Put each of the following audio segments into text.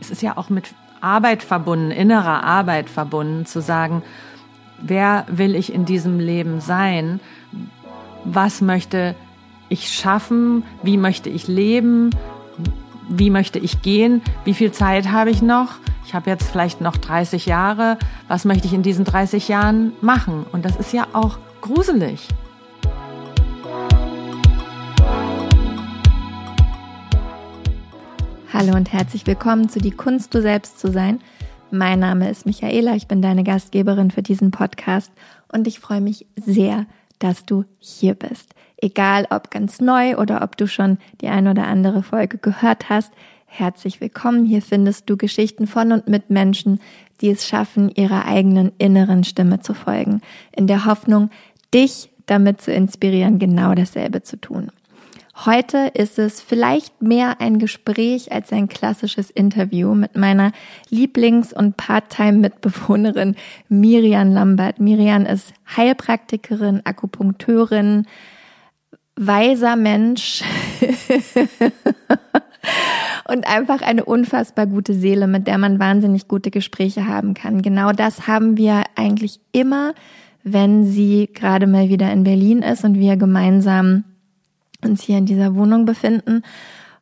Es ist ja auch mit Arbeit verbunden, innerer Arbeit verbunden, zu sagen, wer will ich in diesem Leben sein? Was möchte ich schaffen? Wie möchte ich leben? Wie möchte ich gehen? Wie viel Zeit habe ich noch? Ich habe jetzt vielleicht noch 30 Jahre. Was möchte ich in diesen 30 Jahren machen? Und das ist ja auch gruselig. Hallo und herzlich willkommen zu Die Kunst, du selbst zu sein. Mein Name ist Michaela, ich bin deine Gastgeberin für diesen Podcast und ich freue mich sehr, dass du hier bist. Egal ob ganz neu oder ob du schon die ein oder andere Folge gehört hast, herzlich willkommen. Hier findest du Geschichten von und mit Menschen, die es schaffen, ihrer eigenen inneren Stimme zu folgen, in der Hoffnung, dich damit zu inspirieren, genau dasselbe zu tun. Heute ist es vielleicht mehr ein Gespräch als ein klassisches Interview mit meiner Lieblings- und Part-Time-Mitbewohnerin Miriam Lambert. Miriam ist Heilpraktikerin, Akupunkteurin, weiser Mensch und einfach eine unfassbar gute Seele, mit der man wahnsinnig gute Gespräche haben kann. Genau das haben wir eigentlich immer, wenn sie gerade mal wieder in Berlin ist und wir gemeinsam uns hier in dieser Wohnung befinden.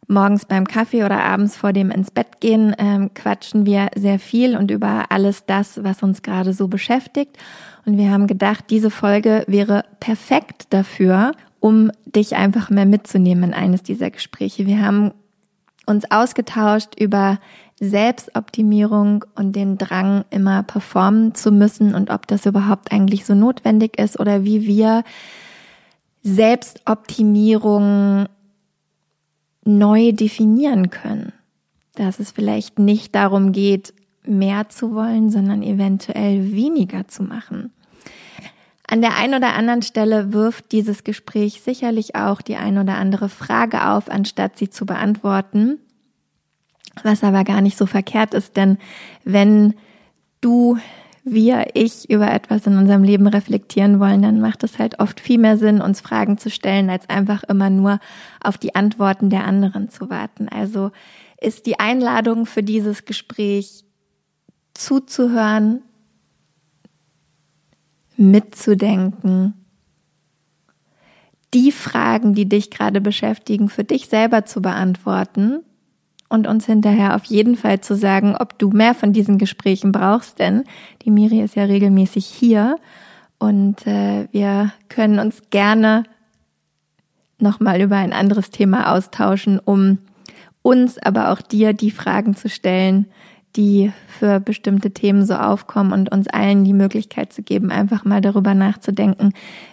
Morgens beim Kaffee oder abends vor dem ins Bett gehen ähm, quatschen wir sehr viel und über alles das, was uns gerade so beschäftigt. Und wir haben gedacht, diese Folge wäre perfekt dafür, um dich einfach mehr mitzunehmen in eines dieser Gespräche. Wir haben uns ausgetauscht über Selbstoptimierung und den Drang, immer performen zu müssen und ob das überhaupt eigentlich so notwendig ist oder wie wir Selbstoptimierung neu definieren können. Dass es vielleicht nicht darum geht, mehr zu wollen, sondern eventuell weniger zu machen. An der einen oder anderen Stelle wirft dieses Gespräch sicherlich auch die ein oder andere Frage auf, anstatt sie zu beantworten. Was aber gar nicht so verkehrt ist, denn wenn du wir, ich über etwas in unserem Leben reflektieren wollen, dann macht es halt oft viel mehr Sinn, uns Fragen zu stellen, als einfach immer nur auf die Antworten der anderen zu warten. Also ist die Einladung für dieses Gespräch zuzuhören, mitzudenken, die Fragen, die dich gerade beschäftigen, für dich selber zu beantworten und uns hinterher auf jeden Fall zu sagen, ob du mehr von diesen Gesprächen brauchst, denn die Miri ist ja regelmäßig hier und äh, wir können uns gerne nochmal über ein anderes Thema austauschen, um uns, aber auch dir die Fragen zu stellen, die für bestimmte Themen so aufkommen und uns allen die Möglichkeit zu geben, einfach mal darüber nachzudenken,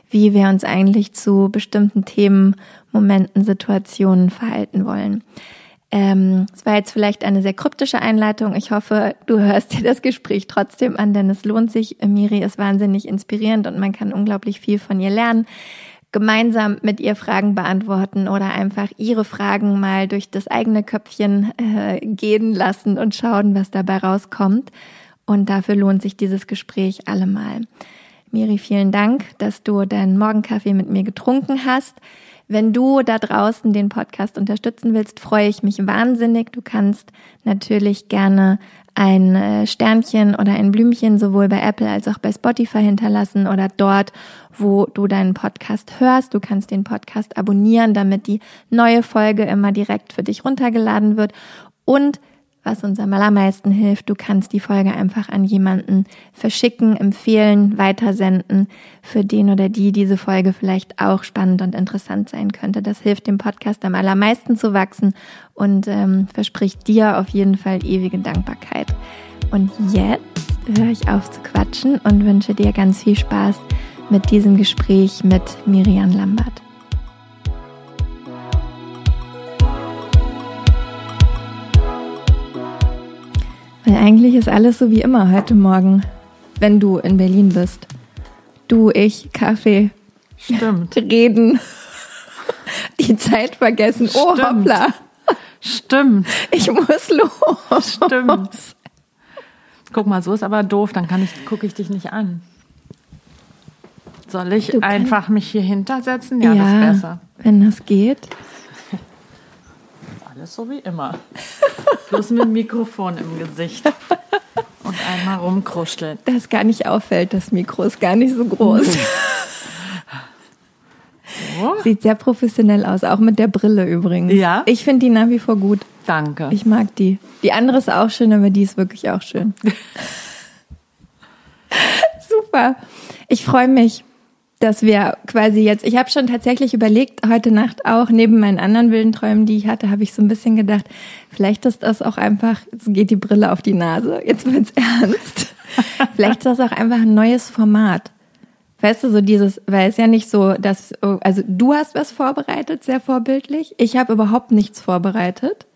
wie wir uns eigentlich zu bestimmten Themen, Momenten, Situationen verhalten wollen. Ähm, es war jetzt vielleicht eine sehr kryptische Einleitung. Ich hoffe, du hörst dir das Gespräch trotzdem an, denn es lohnt sich. Miri ist wahnsinnig inspirierend und man kann unglaublich viel von ihr lernen. Gemeinsam mit ihr Fragen beantworten oder einfach ihre Fragen mal durch das eigene Köpfchen äh, gehen lassen und schauen, was dabei rauskommt. Und dafür lohnt sich dieses Gespräch allemal. Miri, vielen Dank, dass du deinen Morgenkaffee mit mir getrunken hast. Wenn du da draußen den Podcast unterstützen willst, freue ich mich wahnsinnig. Du kannst natürlich gerne ein äh, Sternchen oder ein Blümchen sowohl bei Apple als auch bei Spotify hinterlassen oder dort, wo du deinen Podcast hörst. Du kannst den Podcast abonnieren, damit die neue Folge immer direkt für dich runtergeladen wird. Und was uns am allermeisten hilft. Du kannst die Folge einfach an jemanden verschicken, empfehlen, weitersenden, für den oder die diese Folge vielleicht auch spannend und interessant sein könnte. Das hilft dem Podcast am allermeisten zu wachsen und ähm, verspricht dir auf jeden Fall ewige Dankbarkeit. Und jetzt höre ich auf zu quatschen und wünsche dir ganz viel Spaß mit diesem Gespräch mit Miriam Lambert. Weil eigentlich ist alles so wie immer heute Morgen, wenn du in Berlin bist. Du, ich, Kaffee. Stimmt. Reden. Die Zeit vergessen. Oh, Stimmt. hoppla. Stimmt. Ich muss los. Stimmt. Guck mal, so ist aber doof, dann kann ich, gucke ich dich nicht an. Soll ich Du einfach mich hier hintersetzen? Ja, das ist besser. wenn das geht. Alles so wie immer. Bloß mit Mikrofon im Gesicht. Und einmal rumkruscheln. Das gar nicht auffällt, das Mikro ist gar nicht so groß. So. Sieht sehr professionell aus, auch mit der Brille übrigens. Ja? Ich finde die nach wie vor gut. Danke. Ich mag die. Die andere ist auch schön, aber die ist wirklich auch schön. Super. Ich freue mich, dass wir quasi jetzt, ich habe schon tatsächlich überlegt, heute Nacht auch, neben meinen anderen wilden Träumen, die ich hatte, habe ich so ein bisschen gedacht, vielleicht ist das auch einfach, es geht die Brille auf die Nase, jetzt wird's ernst. vielleicht ist das auch einfach ein neues Format. Weißt du, so dieses, weil es ja nicht so, dass, also du hast was vorbereitet, sehr vorbildlich. Ich habe überhaupt nichts vorbereitet.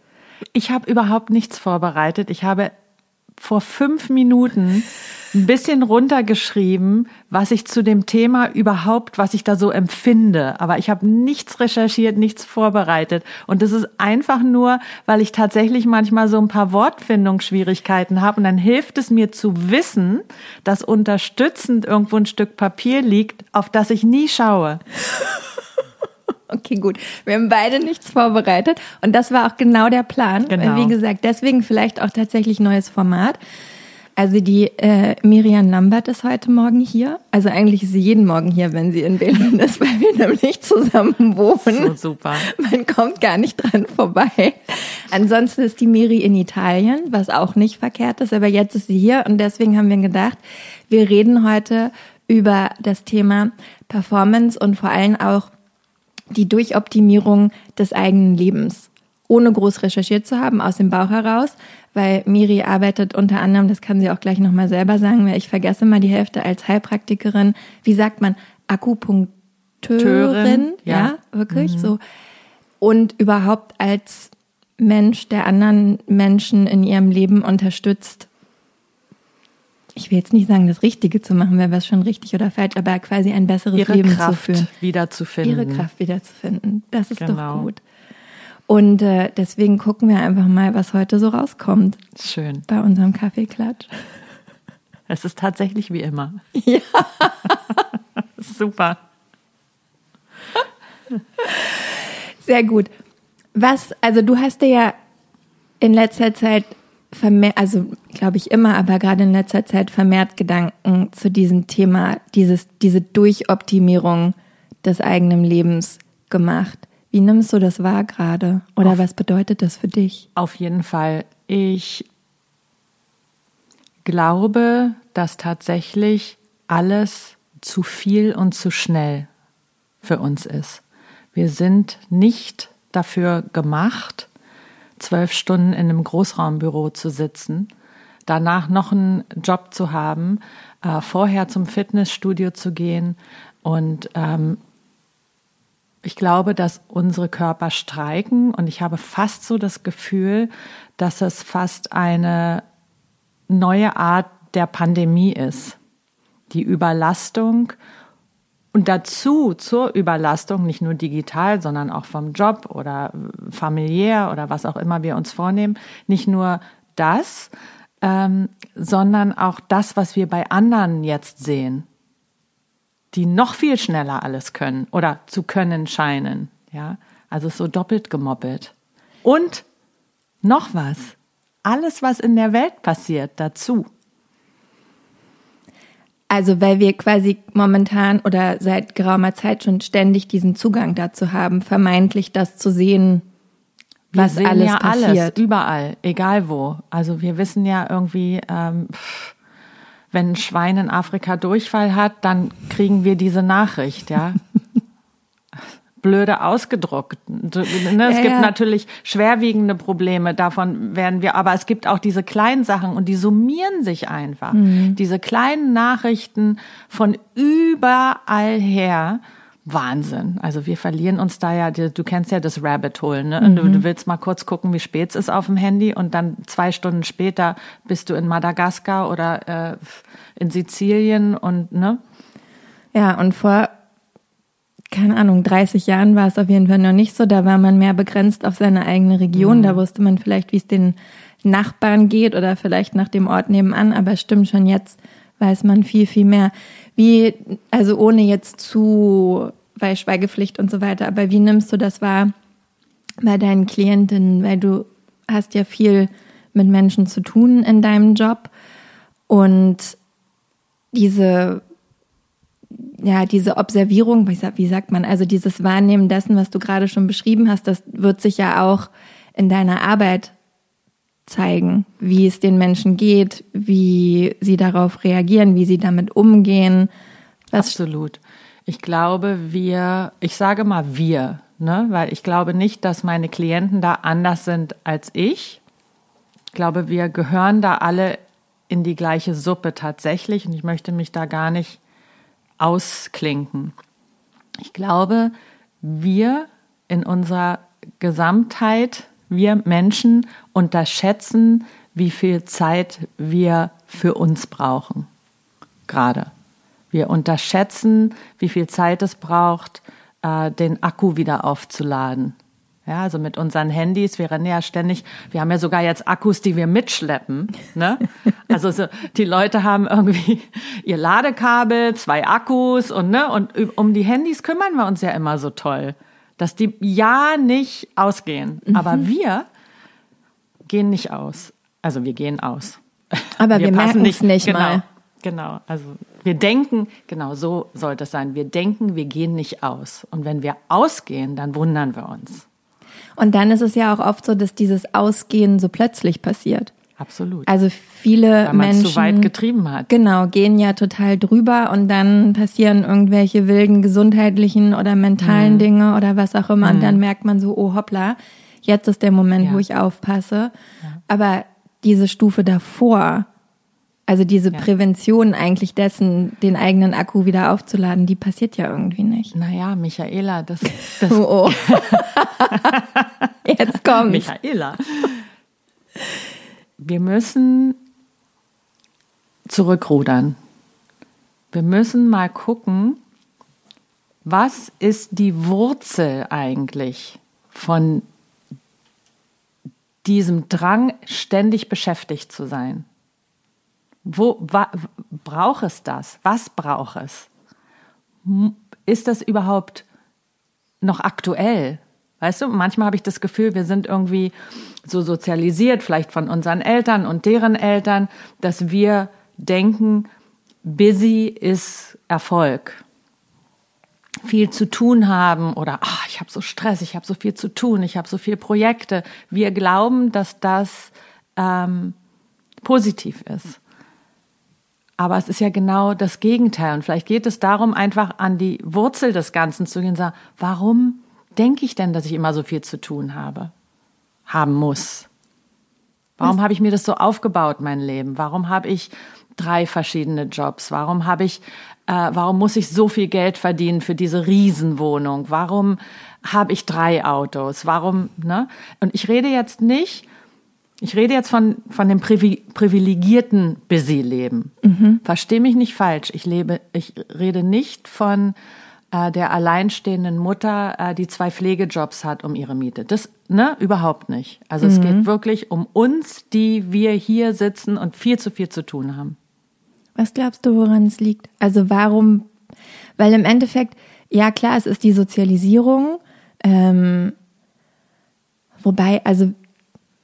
Ich habe überhaupt nichts vorbereitet. Ich habe vor fünf Minuten ein bisschen runtergeschrieben, was ich zu dem Thema überhaupt, was ich da so empfinde. Aber ich habe nichts recherchiert, nichts vorbereitet. Und das ist einfach nur, weil ich tatsächlich manchmal so ein paar Wortfindungsschwierigkeiten habe. Und dann hilft es mir zu wissen, dass unterstützend irgendwo ein Stück Papier liegt, auf das ich nie schaue. Okay, gut. Wir haben beide nichts vorbereitet. Und das war auch genau der Plan. Genau. Wie gesagt, deswegen vielleicht auch tatsächlich neues Format. Also die äh, Miriam Lambert ist heute Morgen hier. Also eigentlich ist sie jeden Morgen hier, wenn sie in Berlin ist, weil wir nämlich zusammen wohnen. So super. Man kommt gar nicht dran vorbei. Ansonsten ist die Miri in Italien, was auch nicht verkehrt ist, aber jetzt ist sie hier und deswegen haben wir gedacht, wir reden heute über das Thema Performance und vor allem auch die Durchoptimierung des eigenen Lebens, ohne groß recherchiert zu haben, aus dem Bauch heraus, weil Miri arbeitet unter anderem, das kann sie auch gleich nochmal selber sagen, weil ich vergesse mal die Hälfte als Heilpraktikerin, wie sagt man, Akupunkteurin, Teurin, ja, ja. wirklich? So. Und überhaupt als Mensch, der anderen Menschen in ihrem Leben unterstützt, ich will jetzt nicht sagen, das Richtige zu machen, wäre was schon richtig oder falsch, aber quasi ein besseres Ihre Leben Kraft zu führen. wiederzufinden. Ihre Kraft wiederzufinden. Das ist Genau. doch gut. Und äh, deswegen gucken wir einfach mal, was heute so rauskommt Schön. bei unserem Kaffeeklatsch. Es ist tatsächlich wie immer. Ja. Super. Sehr gut. Was, also du hast dir ja in letzter Zeit vermehrt, also glaube ich immer, aber gerade in letzter Zeit vermehrt Gedanken zu diesem Thema, dieses, diese Durchoptimierung des eigenen Lebens gemacht. Wie nimmst du das wahr gerade? Oder was bedeutet das für dich? Auf jeden Fall. Ich glaube, dass tatsächlich alles zu viel und zu schnell für uns ist. Wir sind nicht dafür gemacht, zwölf Stunden in einem Großraumbüro zu sitzen, danach noch einen Job zu haben, äh, vorher zum Fitnessstudio zu gehen und ähm, ich glaube, dass unsere Körper streiken und ich habe fast so das Gefühl, dass es fast eine neue Art der Pandemie ist. Die Überlastung und dazu zur Überlastung, nicht nur digital, sondern auch vom Job oder familiär oder was auch immer wir uns vornehmen, nicht nur das, ähm, sondern auch das, was wir bei anderen jetzt sehen die noch viel schneller alles können oder zu können scheinen. Ja, also so doppelt gemoppelt. Und noch was. Alles, was in der Welt passiert, dazu. Also weil wir quasi momentan oder seit geraumer Zeit schon ständig diesen Zugang dazu haben, vermeintlich das zu sehen, Wir was sehen alles ja passiert. alles, überall, egal wo. Also wir wissen ja irgendwie, ähm, wenn ein Schwein in Afrika Durchfall hat, dann kriegen wir diese Nachricht, ja. Blöde ausgedruckt. Ne? Es Ja, gibt ja. natürlich schwerwiegende Probleme, davon werden wir, aber es gibt auch diese kleinen Sachen und die summieren sich einfach. Mhm. Diese kleinen Nachrichten von überall her. Wahnsinn. Also wir verlieren uns da ja, du kennst ja das Rabbit Hole, ne? Mhm. Du, du willst mal kurz gucken, wie spät es ist auf dem Handy und dann zwei Stunden später bist du in Madagaskar oder äh, in Sizilien und ne? Ja, und vor, keine Ahnung, 30 Jahren war es auf jeden Fall noch nicht so. Da war man mehr begrenzt auf seine eigene Region. Da wusste man vielleicht, wie es den Nachbarn geht oder vielleicht nach dem Ort nebenan. Aber stimmt schon, jetzt weiß man viel, viel mehr. Wie, also ohne jetzt zu, weil Schweigepflicht und so weiter, aber wie nimmst du das wahr? bei deinen Klientinnen, weil du hast ja viel mit Menschen zu tun in deinem Job und diese ja, diese Observierung, wie sagt man, also dieses Wahrnehmen dessen, was du gerade schon beschrieben hast, das wird sich ja auch in deiner Arbeit zeigen, wie es den Menschen geht, wie sie darauf reagieren, wie sie damit umgehen. Was Absolut. Ich glaube, wir, ich sage mal wir, ne, weil ich glaube nicht, dass meine Klienten da anders sind als ich. Ich glaube, wir gehören da alle in die gleiche Suppe tatsächlich und ich möchte mich da gar nicht ausklinken. Ich glaube, wir in unserer Gesamtheit, wir Menschen unterschätzen, wie viel Zeit wir für uns brauchen. Gerade. Wir unterschätzen, wie viel Zeit es braucht, äh, den Akku wieder aufzuladen. Ja, also mit unseren Handys, wir rennen ja ständig, wir haben ja sogar jetzt Akkus, die wir mitschleppen. Ne? Also so, die Leute haben irgendwie ihr Ladekabel, zwei Akkus und ne, und um die Handys kümmern wir uns ja immer so toll, dass die ja nicht ausgehen. Mhm. Aber wir gehen nicht aus. Also wir gehen aus. Aber wir, wir merken es nicht genau, mal. Genau. Also wir denken, genau so sollte es sein. Wir denken, wir gehen nicht aus. Und wenn wir ausgehen, dann wundern wir uns. Und dann ist es ja auch oft so, dass dieses Ausgehen so plötzlich passiert. Absolut. Also viele Weil Menschen zu weit getrieben hat. Genau, gehen ja total drüber und dann passieren irgendwelche wilden gesundheitlichen oder mentalen mhm. Dinge oder was auch immer mhm. und dann merkt man so, oh hoppla, jetzt ist der Moment, ja. wo ich aufpasse. Ja. Aber diese Stufe davor, also diese ja. Prävention eigentlich dessen, den eigenen Akku wieder aufzuladen, die passiert ja irgendwie nicht. Naja, Michaela, das. das oh, oh. Jetzt kommt. Michaela. Wir müssen zurückrudern. Wir müssen mal gucken, was ist die Wurzel eigentlich von diesem Drang, ständig beschäftigt zu sein? Wo wa, braucht es das? Was braucht es? Ist das überhaupt noch aktuell? Weißt du, manchmal habe ich das Gefühl, wir sind irgendwie so sozialisiert, vielleicht von unseren Eltern und deren Eltern, dass wir denken, busy ist Erfolg. Viel zu tun haben oder ach, ich habe so Stress, ich habe so viel zu tun, ich habe so viele Projekte. Wir glauben, dass das ähm, positiv ist. Aber es ist ja genau das Gegenteil. Und vielleicht geht es darum, einfach an die Wurzel des Ganzen zu gehen und sagen, warum denke ich denn, dass ich immer so viel zu tun habe, haben muss? Warum habe ich mir das so aufgebaut, mein Leben? Warum habe ich drei verschiedene Jobs? Warum habe ich, äh, warum muss ich so viel Geld verdienen für diese Riesenwohnung? Warum habe ich drei Autos? Warum, ne? Und ich rede jetzt nicht ich rede jetzt von, von dem privilegierten Busy-Leben. Mhm. Versteh mich nicht falsch. Ich lebe, ich rede nicht von äh, der alleinstehenden Mutter, äh, die zwei Pflegejobs hat um ihre Miete. Das, ne, überhaupt nicht. Also mhm. es geht wirklich um uns, die wir hier sitzen und viel zu viel zu tun haben. Was glaubst du, woran es liegt? Also warum? Weil im Endeffekt, ja klar, es ist die Sozialisierung. Ähm, wobei, also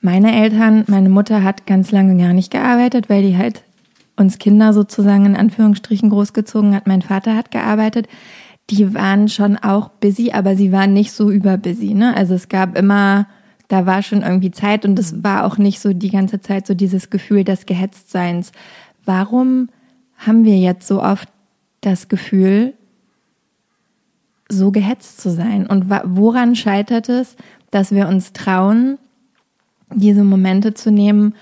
meine Eltern, meine Mutter hat ganz lange gar nicht gearbeitet, weil die halt uns Kinder sozusagen in Anführungsstrichen großgezogen hat. Mein Vater hat gearbeitet. Die waren schon auch busy, aber sie waren nicht so überbusy. Ne? Also es gab immer, da war schon irgendwie Zeit und es war auch nicht so die ganze Zeit so dieses Gefühl des Gehetztseins. Warum haben wir jetzt so oft das Gefühl, so gehetzt zu sein? Und woran scheitert es, dass wir uns trauen, diese Momente zu nehmen,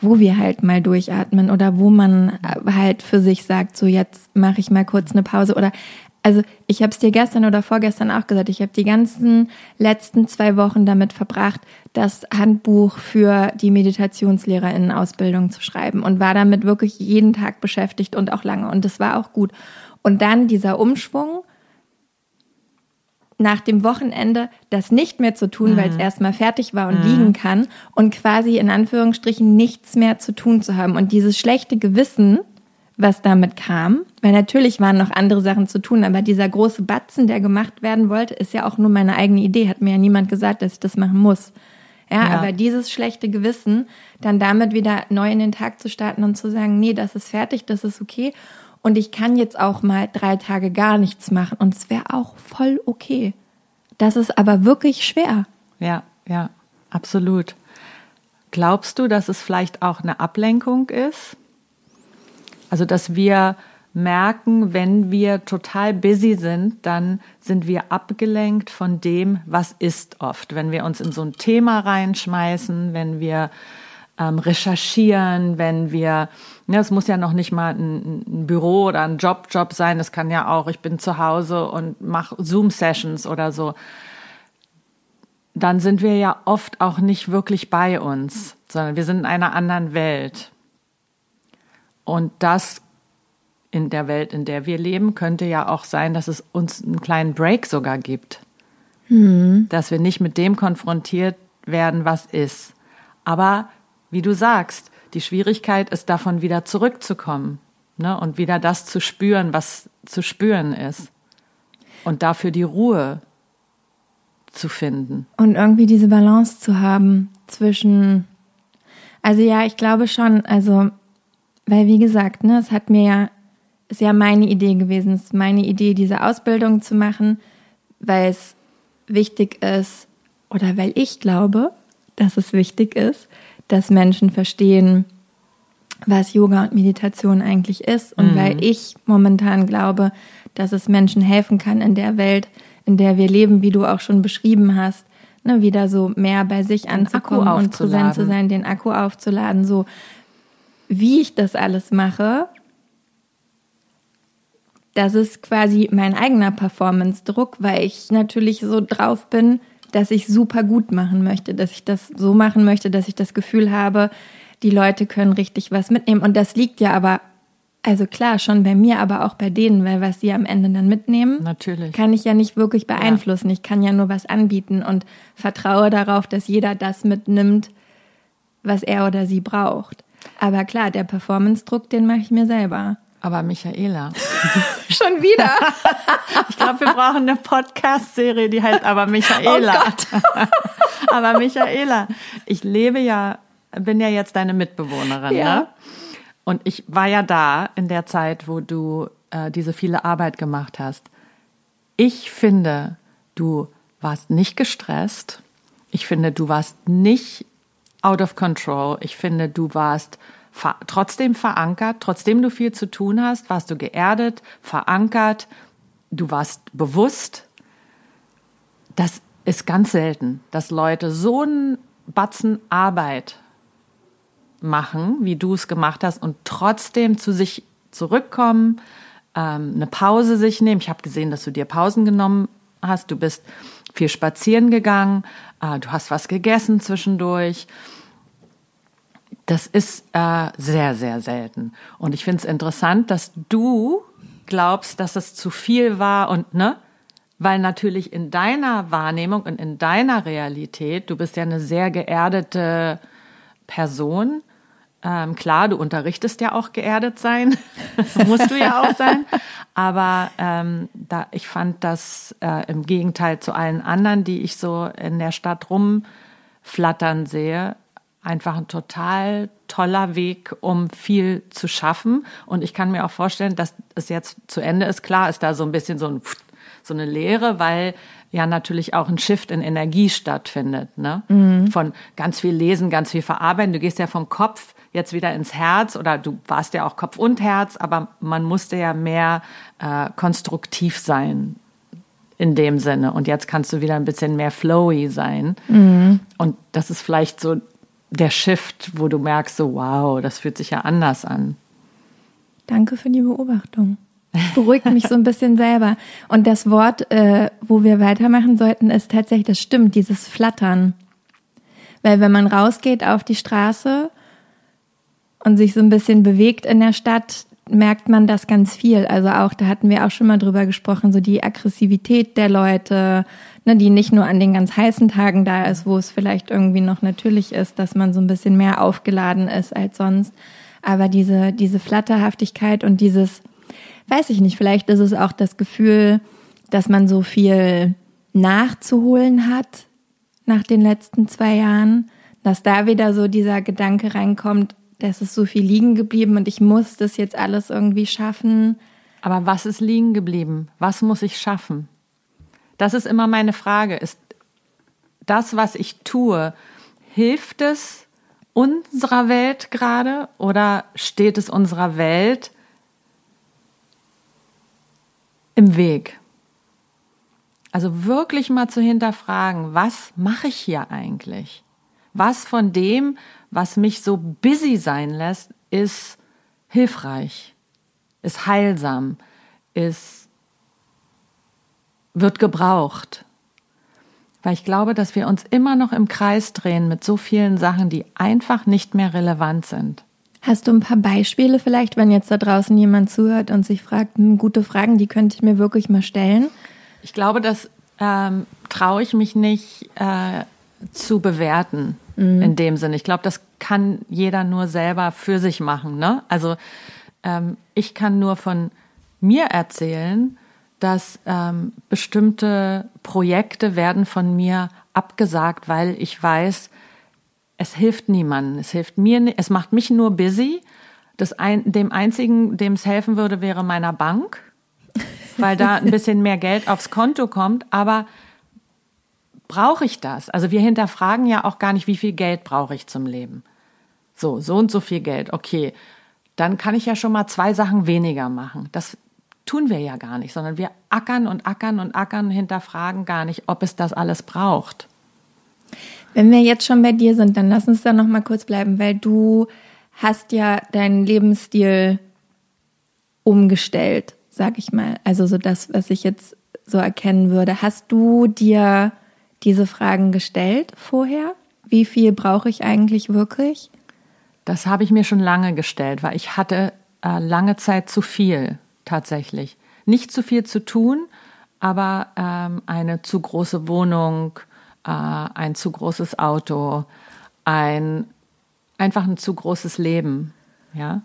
wo wir halt mal durchatmen oder wo man halt für sich sagt, so jetzt mache ich mal kurz eine Pause oder also ich habe es dir gestern oder vorgestern auch gesagt, ich habe die ganzen letzten zwei Wochen damit verbracht, das Handbuch für die Meditationslehrerinnen-Ausbildung zu schreiben und war damit wirklich jeden Tag beschäftigt und auch lange und das war auch gut. Und dann dieser Umschwung, nach dem Wochenende das nicht mehr zu tun, mhm. weil es erstmal fertig war und mhm. liegen kann und quasi in Anführungsstrichen nichts mehr zu tun zu haben. Und dieses schlechte Gewissen, was damit kam, weil natürlich waren noch andere Sachen zu tun, aber dieser große Batzen, der gemacht werden wollte, ist ja auch nur meine eigene Idee, hat mir ja niemand gesagt, dass ich das machen muss. Ja, ja, aber dieses schlechte Gewissen, dann damit wieder neu in den Tag zu starten und zu sagen, nee, das ist fertig, das ist okay. Und ich kann jetzt auch mal drei Tage gar nichts machen und es wäre auch voll okay. Das ist aber wirklich schwer. Ja, ja, absolut. Glaubst du, dass es vielleicht auch eine Ablenkung ist? Also, dass wir merken, wenn wir total busy sind, dann sind wir abgelenkt von dem, was ist oft. Wenn wir uns in so ein Thema reinschmeißen, wenn wir ähm, recherchieren, wenn wir, ne, es muss ja noch nicht mal ein, ein Büro oder ein Job Job sein, es kann ja auch, ich bin zu Hause und mache Zoom Sessions oder so. Dann sind wir ja oft auch nicht wirklich bei uns, sondern wir sind in einer anderen Welt. Und das in der Welt, in der wir leben, könnte ja auch sein, dass es uns einen kleinen Break sogar gibt. Mhm. Dass wir nicht mit dem konfrontiert werden, was ist. Aber wie du sagst, die Schwierigkeit ist davon wieder zurückzukommen ne? und wieder das zu spüren, was zu spüren ist. Und dafür die Ruhe zu finden. Und irgendwie diese Balance zu haben zwischen, also ja, ich glaube schon, also, weil wie gesagt, ne, es hat mir ja ist ja meine Idee gewesen. Es ist meine Idee, diese Ausbildung zu machen, weil es wichtig ist oder weil ich glaube, dass es wichtig ist, dass Menschen verstehen, was Yoga und Meditation eigentlich ist. Und mhm. weil ich momentan glaube, dass es Menschen helfen kann in der Welt, in der wir leben, wie du auch schon beschrieben hast, ne, wieder so mehr bei sich anzukommen und präsent zu sein, den Akku aufzuladen, so wie ich das alles mache, das ist quasi mein eigener Performance-Druck, weil ich natürlich so drauf bin, dass ich super gut machen möchte, dass ich das so machen möchte, dass ich das Gefühl habe, die Leute können richtig was mitnehmen. Und das liegt ja aber, also klar, schon bei mir, aber auch bei denen, weil was sie am Ende dann mitnehmen, Natürlich. kann ich ja nicht wirklich beeinflussen. Ja. Ich kann ja nur was anbieten und vertraue darauf, dass jeder das mitnimmt, was er oder sie braucht. Aber klar, der Performance-Druck, den mache ich mir selber. Aber Michaela. Schon wieder. ich glaube, wir brauchen eine Podcast-Serie, die heißt aber Michaela. Oh Gott. aber Michaela, ich lebe ja, bin ja jetzt deine Mitbewohnerin, ja. ne? Und ich war ja da in der Zeit, wo du äh, diese viele Arbeit gemacht hast. Ich finde, du warst nicht gestresst. Ich finde, du warst nicht out of control. Ich finde, du warst ver trotzdem verankert, trotzdem du viel zu tun hast, warst du geerdet, verankert, du warst bewusst. Das ist ganz selten, dass Leute so einen Batzen Arbeit machen, wie du es gemacht hast, und trotzdem zu sich zurückkommen, ähm, eine Pause sich nehmen. Ich habe gesehen, dass du dir Pausen genommen hast. Du bist viel spazieren gegangen, äh, du hast was gegessen zwischendurch. Das ist äh, sehr, sehr selten. Und ich finde es interessant, dass du glaubst, dass es zu viel war und ne? Weil natürlich in deiner Wahrnehmung und in deiner Realität, du bist ja eine sehr geerdete Person. Ähm, klar, du unterrichtest ja auch geerdet sein, musst du ja auch sein. Aber ähm, da, ich fand das äh, im Gegenteil zu allen anderen, die ich so in der Stadt rumflattern sehe, einfach ein total toller Weg, um viel zu schaffen. Und ich kann mir auch vorstellen, dass es jetzt zu Ende ist. Klar ist da so ein bisschen so, ein, so eine Leere, weil ja natürlich auch ein Shift in Energie stattfindet. Ne? Mhm. Von ganz viel Lesen, ganz viel verarbeiten. Du gehst ja vom Kopf jetzt wieder ins Herz oder du warst ja auch Kopf und Herz, aber man musste ja mehr äh, konstruktiv sein in dem Sinne. Und jetzt kannst du wieder ein bisschen mehr flowy sein. Mhm. Und das ist vielleicht so der Shift, wo du merkst, so wow, das fühlt sich ja anders an. Danke für die Beobachtung. Beruhigt mich so ein bisschen selber. Und das Wort, äh, wo wir weitermachen sollten, ist tatsächlich, das stimmt, dieses Flattern. Weil wenn man rausgeht auf die Straße und sich so ein bisschen bewegt in der Stadt, merkt man das ganz viel. Also auch, da hatten wir auch schon mal drüber gesprochen, so die Aggressivität der Leute, ne, die nicht nur an den ganz heißen Tagen da ist, wo es vielleicht irgendwie noch natürlich ist, dass man so ein bisschen mehr aufgeladen ist als sonst. Aber diese, diese Flatterhaftigkeit und dieses, weiß ich nicht, vielleicht ist es auch das Gefühl, dass man so viel nachzuholen hat nach den letzten zwei Jahren, dass da wieder so dieser Gedanke reinkommt, dass es so viel liegen geblieben und ich muss das jetzt alles irgendwie schaffen. Aber was ist liegen geblieben? Was muss ich schaffen? Das ist immer meine Frage. Ist das, was ich tue, hilft es unserer Welt gerade oder steht es unserer Welt im Weg? Also wirklich mal zu hinterfragen, was mache ich hier eigentlich? Was von dem, was mich so busy sein lässt, ist hilfreich, ist heilsam, ist, wird gebraucht. Weil ich glaube, dass wir uns immer noch im Kreis drehen mit so vielen Sachen, die einfach nicht mehr relevant sind. Hast du ein paar Beispiele vielleicht, wenn jetzt da draußen jemand zuhört und sich fragt, hm, gute Fragen, die könnte ich mir wirklich mal stellen? Ich glaube, das ähm, traue ich mich nicht äh, zu bewerten mhm. in dem Sinne. Ich glaube, das kann jeder nur selber für sich machen. Ne? Also ähm, ich kann nur von mir erzählen, dass ähm, bestimmte Projekte werden von mir abgesagt, weil ich weiß, es hilft niemandem. Es hilft mir, es macht mich nur busy. Das ein, dem einzigen, dem es helfen würde, wäre meiner Bank weil da ein bisschen mehr Geld aufs Konto kommt. Aber brauche ich das? Also wir hinterfragen ja auch gar nicht, wie viel Geld brauche ich zum Leben. So, so und so viel Geld. Okay, dann kann ich ja schon mal zwei Sachen weniger machen. Das tun wir ja gar nicht, sondern wir ackern und ackern und ackern, hinterfragen gar nicht, ob es das alles braucht. Wenn wir jetzt schon bei dir sind, dann lass uns da noch mal kurz bleiben, weil du hast ja deinen Lebensstil umgestellt sag ich mal. Also so das, was ich jetzt so erkennen würde. Hast du dir diese Fragen gestellt vorher? Wie viel brauche ich eigentlich wirklich? Das habe ich mir schon lange gestellt, weil ich hatte äh, lange Zeit zu viel tatsächlich. Nicht zu viel zu tun, aber ähm, eine zu große Wohnung, äh, ein zu großes Auto, ein einfach ein zu großes Leben, ja.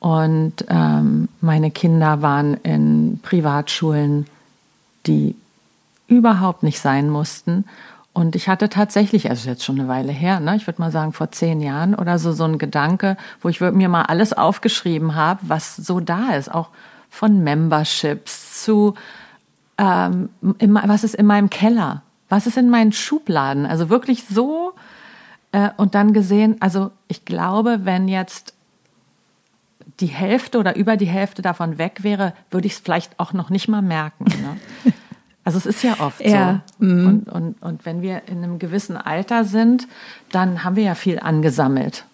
Und ähm, meine Kinder waren in Privatschulen, die überhaupt nicht sein mussten. Und ich hatte tatsächlich, also jetzt schon eine Weile her, ne, ich würde mal sagen vor zehn Jahren oder so, so ein Gedanke, wo ich mir mal alles aufgeschrieben habe, was so da ist, auch von Memberships zu, ähm, was ist in meinem Keller, was ist in meinen Schubladen, also wirklich so. Äh, und dann gesehen, also ich glaube, wenn jetzt die Hälfte oder über die Hälfte davon weg wäre, würde ich es vielleicht auch noch nicht mal merken. Ne? Also es ist ja oft ja. so. Mhm. Und, und, und wenn wir in einem gewissen Alter sind, dann haben wir ja viel angesammelt.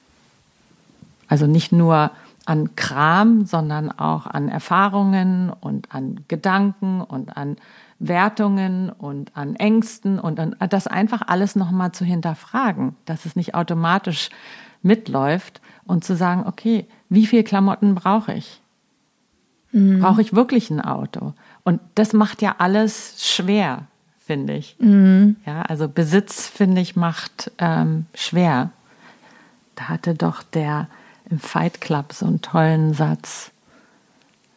Also nicht nur an Kram, sondern auch an Erfahrungen und an Gedanken und an Wertungen und an Ängsten und an das einfach alles nochmal zu hinterfragen, dass es nicht automatisch mitläuft und zu sagen, okay, wie viel Klamotten brauche ich? Mhm. Brauche ich wirklich ein Auto? Und das macht ja alles schwer, finde ich. Mhm. Ja, also Besitz, finde ich, macht ähm, schwer. Da hatte doch der im Fight Club so einen tollen Satz.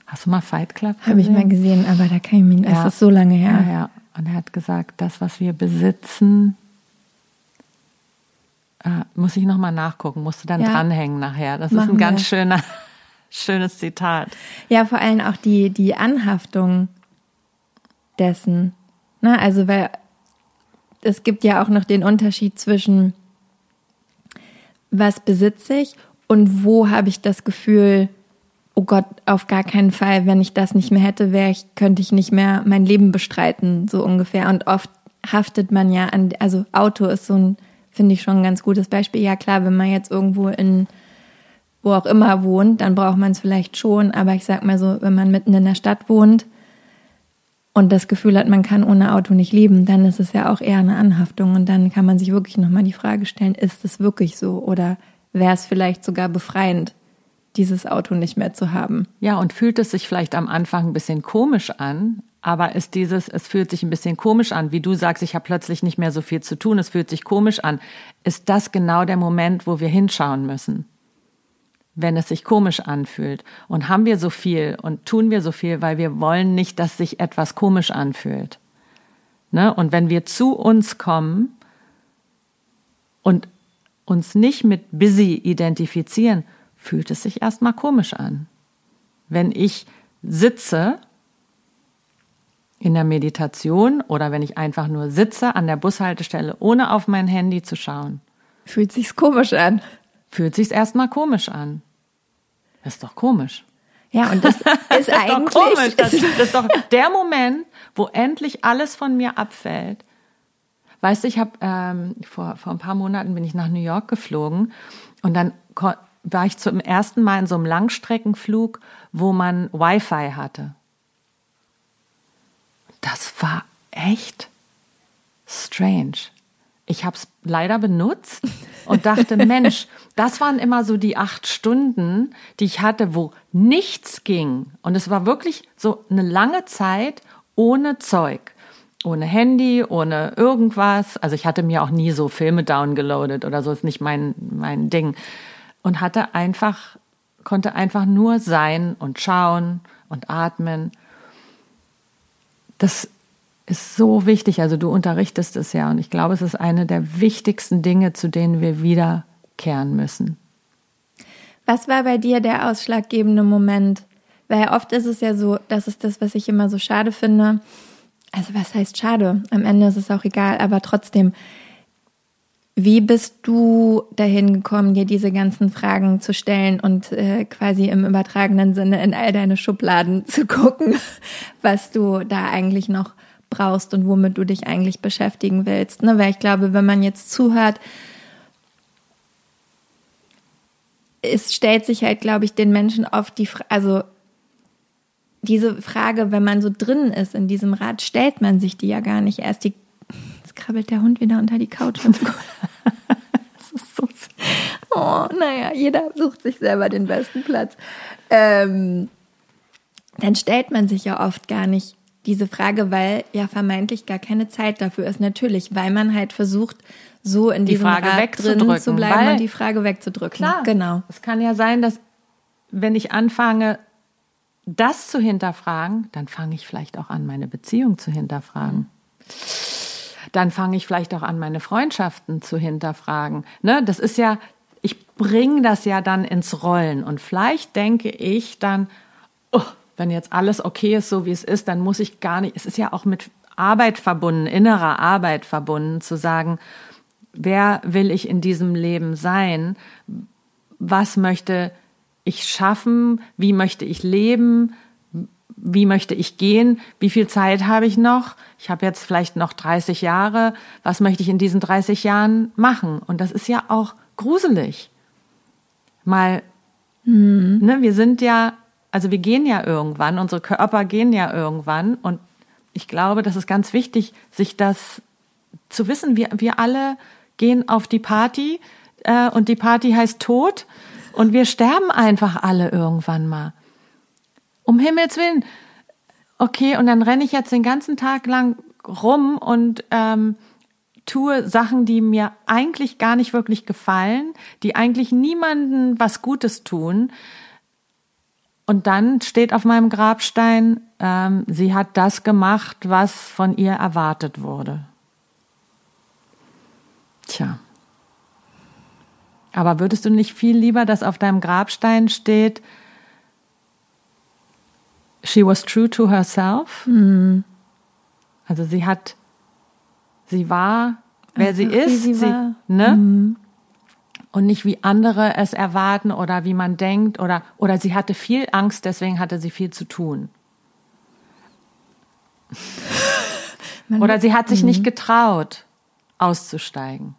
Hast du mal Fight Club gesehen? Habe ich mal gesehen, aber da kann ich mich, ja. das ist so lange her. Ja, ja. Und er hat gesagt, das, was wir besitzen, äh, muss ich nochmal nachgucken, musst du dann ja. dranhängen nachher. Das Machen ist ein ganz wir. schöner, schönes Zitat. Ja, vor allem auch die, die Anhaftung dessen. Na, also, weil es gibt ja auch noch den Unterschied zwischen was besitze ich und wo habe ich das Gefühl, oh Gott, auf gar keinen Fall, wenn ich das nicht mehr hätte, wäre ich, könnte ich nicht mehr mein Leben bestreiten, so ungefähr. Und oft haftet man ja an, also Auto ist so ein finde ich schon ein ganz gutes Beispiel. Ja klar, wenn man jetzt irgendwo in wo auch immer wohnt, dann braucht man es vielleicht schon. Aber ich sag mal so, wenn man mitten in der Stadt wohnt und das Gefühl hat, man kann ohne Auto nicht leben, dann ist es ja auch eher eine Anhaftung. Und dann kann man sich wirklich nochmal die Frage stellen, ist es wirklich so? Oder wäre es vielleicht sogar befreiend, dieses Auto nicht mehr zu haben? Ja, und fühlt es sich vielleicht am Anfang ein bisschen komisch an, aber ist dieses, es fühlt sich ein bisschen komisch an, wie du sagst, ich habe plötzlich nicht mehr so viel zu tun, es fühlt sich komisch an, ist das genau der Moment, wo wir hinschauen müssen. wenn es sich komisch anfühlt. Und haben wir so viel und tun wir so viel, weil wir wollen nicht, dass sich etwas komisch anfühlt. Ne? Und wenn wir zu uns kommen und uns nicht mit busy identifizieren, fühlt es sich erstmal komisch an. Wenn ich sitze in der Meditation oder wenn ich einfach nur sitze an der Bushaltestelle, ohne auf mein Handy zu schauen. Fühlt sich's komisch an. Fühlt sich's erstmal komisch an. Das ist doch komisch. Ja, und das ist das eigentlich. Ist doch komisch. Das, das ist doch der Moment, wo endlich alles von mir abfällt. Weißt du, ich habe ähm, vor, vor ein paar Monaten bin ich nach New York geflogen und dann war ich zum ersten Mal in so einem Langstreckenflug, wo man Wi-Fi hatte. Das war echt strange. Ich habe es leider benutzt und dachte, Mensch, das waren immer so die acht Stunden, die ich hatte, wo nichts ging. Und es war wirklich so eine lange Zeit ohne Zeug. Ohne Handy, ohne irgendwas. Also ich hatte mir auch nie so Filme downgeloadet oder so, ist nicht mein, mein Ding. Und hatte einfach, konnte einfach nur sein und schauen und atmen. Das ist so wichtig. Also du unterrichtest es ja und ich glaube, es ist eine der wichtigsten Dinge, zu denen wir wiederkehren müssen. Was war bei dir der ausschlaggebende Moment? Weil oft ist es ja so, das ist das, was ich immer so schade finde. Also was heißt schade? Am Ende ist es auch egal, aber trotzdem, wie bist du dahin gekommen, dir diese ganzen Fragen zu stellen und äh, quasi im übertragenen Sinne in all deine Schubladen zu gucken, was du da eigentlich noch brauchst und womit du dich eigentlich beschäftigen willst? Ne? Weil ich glaube, wenn man jetzt zuhört, es stellt sich halt, glaube ich, den Menschen oft die Frage, also diese Frage, wenn man so drin ist in diesem Rad, stellt man sich die ja gar nicht erst. Die, jetzt krabbelt der Hund wieder unter die Couch. das ist so. Oh, naja, jeder sucht sich selber den besten Platz. Ähm, dann stellt man sich ja oft gar nicht diese Frage, weil ja vermeintlich gar keine Zeit dafür ist. Natürlich, weil man halt versucht, so in die diesem Frage Rad drin zu bleiben und die Frage wegzudrücken. Klar, genau. Es kann ja sein, dass wenn ich anfange, das zu hinterfragen, dann fange ich vielleicht auch an, meine Beziehung zu hinterfragen. Dann fange ich vielleicht auch an, meine Freundschaften zu hinterfragen. Ne? Das ist ja, ich bringe das ja dann ins Rollen. Und vielleicht denke ich dann, oh, wenn jetzt alles okay ist, so wie es ist, dann muss ich gar nicht, es ist ja auch mit Arbeit verbunden, innerer Arbeit verbunden, zu sagen, wer will ich in diesem Leben sein? Was möchte ich schaffen? Wie möchte ich leben? Wie möchte ich gehen? Wie viel Zeit habe ich noch? Ich habe jetzt vielleicht noch 30 Jahre. Was möchte ich in diesen 30 Jahren machen? Und das ist ja auch gruselig. Mal, mhm. ne, wir sind ja, also wir gehen ja irgendwann, unsere Körper gehen ja irgendwann. Und ich glaube, das ist ganz wichtig, sich das zu wissen. Wir, wir alle gehen auf die Party äh, und die Party heißt Tod und wir sterben einfach alle irgendwann mal. Um Himmels Willen. Okay, und dann renne ich jetzt den ganzen Tag lang rum und ähm, tue Sachen, die mir eigentlich gar nicht wirklich gefallen, die eigentlich niemanden was Gutes tun. Und dann steht auf meinem Grabstein, ähm, sie hat das gemacht, was von ihr erwartet wurde. Tja. Aber würdest du nicht viel lieber, dass auf deinem Grabstein steht, she was true to herself? Mhm. Also sie hat, sie war, wer Einfach, sie ist, sie, sie ne? Mhm. Und nicht wie andere es erwarten oder wie man denkt oder, oder sie hatte viel Angst, deswegen hatte sie viel zu tun. oder sie hat sich nicht mhm. getraut, auszusteigen.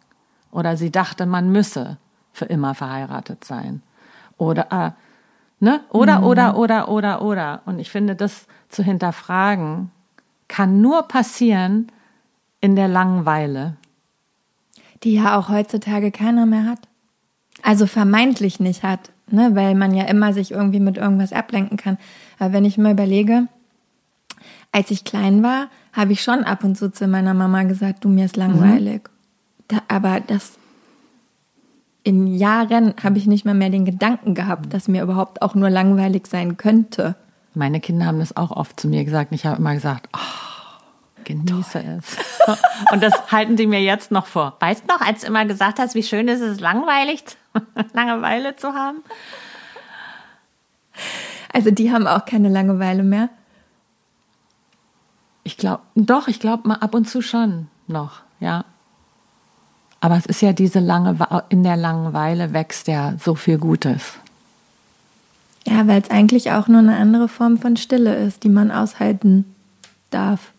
Oder sie dachte, man müsse für immer verheiratet sein. Oder, äh, ne? Oder, mhm. oder, oder, oder, oder. Und ich finde, das zu hinterfragen kann nur passieren in der Langeweile. Die ja auch heutzutage keiner mehr hat. Also vermeintlich nicht hat, ne? weil man ja immer sich irgendwie mit irgendwas ablenken kann. Aber wenn ich mir überlege, als ich klein war, habe ich schon ab und zu zu meiner Mama gesagt, du mir ist langweilig. Mhm. Da, aber das in Jahren habe ich nicht mal mehr den Gedanken gehabt, dass mir überhaupt auch nur langweilig sein könnte. Meine Kinder haben das auch oft zu mir gesagt. Ich habe immer gesagt, oh, genieße Toll. es. Und das halten die mir jetzt noch vor. Weißt du noch, als du immer gesagt hast, wie schön ist es, langweilig, Langeweile zu haben? Also die haben auch keine Langeweile mehr. Ich glaube, doch, ich glaube mal ab und zu schon noch, ja. Aber es ist ja diese lange, in der Langeweile wächst ja so viel Gutes. Ja, weil es eigentlich auch nur eine andere Form von Stille ist, die man aushalten darf.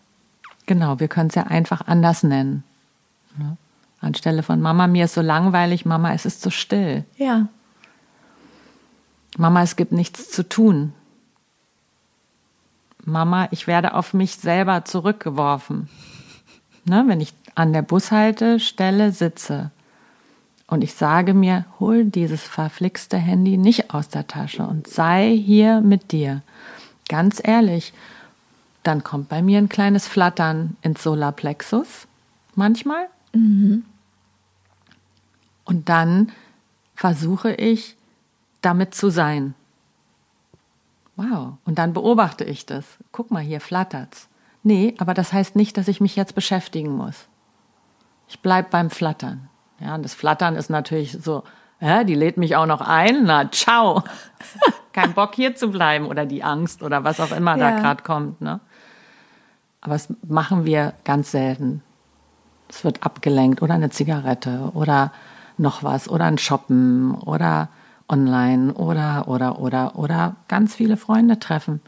Genau, wir können es ja einfach anders nennen. Ne? Anstelle von Mama, mir ist so langweilig, Mama, es ist so still. Ja. Mama, es gibt nichts zu tun. Mama, ich werde auf mich selber zurückgeworfen. Ne, wenn ich an der Bushaltestelle sitze und ich sage mir, hol dieses verflixte Handy nicht aus der Tasche und sei hier mit dir. Ganz ehrlich, dann kommt bei mir ein kleines Flattern ins Solarplexus manchmal. Mhm. Und dann versuche ich, damit zu sein. Wow. Und dann beobachte ich das. Guck mal, hier flattert's. Nee, aber das heißt nicht, dass ich mich jetzt beschäftigen muss. Ich bleibe beim Flattern. Ja, und das Flattern ist natürlich so, ja, die lädt mich auch noch ein. Na, ciao. Kein Bock hier zu bleiben oder die Angst oder was auch immer ja. da gerade kommt. Ne? Aber das machen wir ganz selten. Es wird abgelenkt oder eine Zigarette oder noch was oder ein Shoppen oder online oder oder oder oder ganz viele Freunde treffen.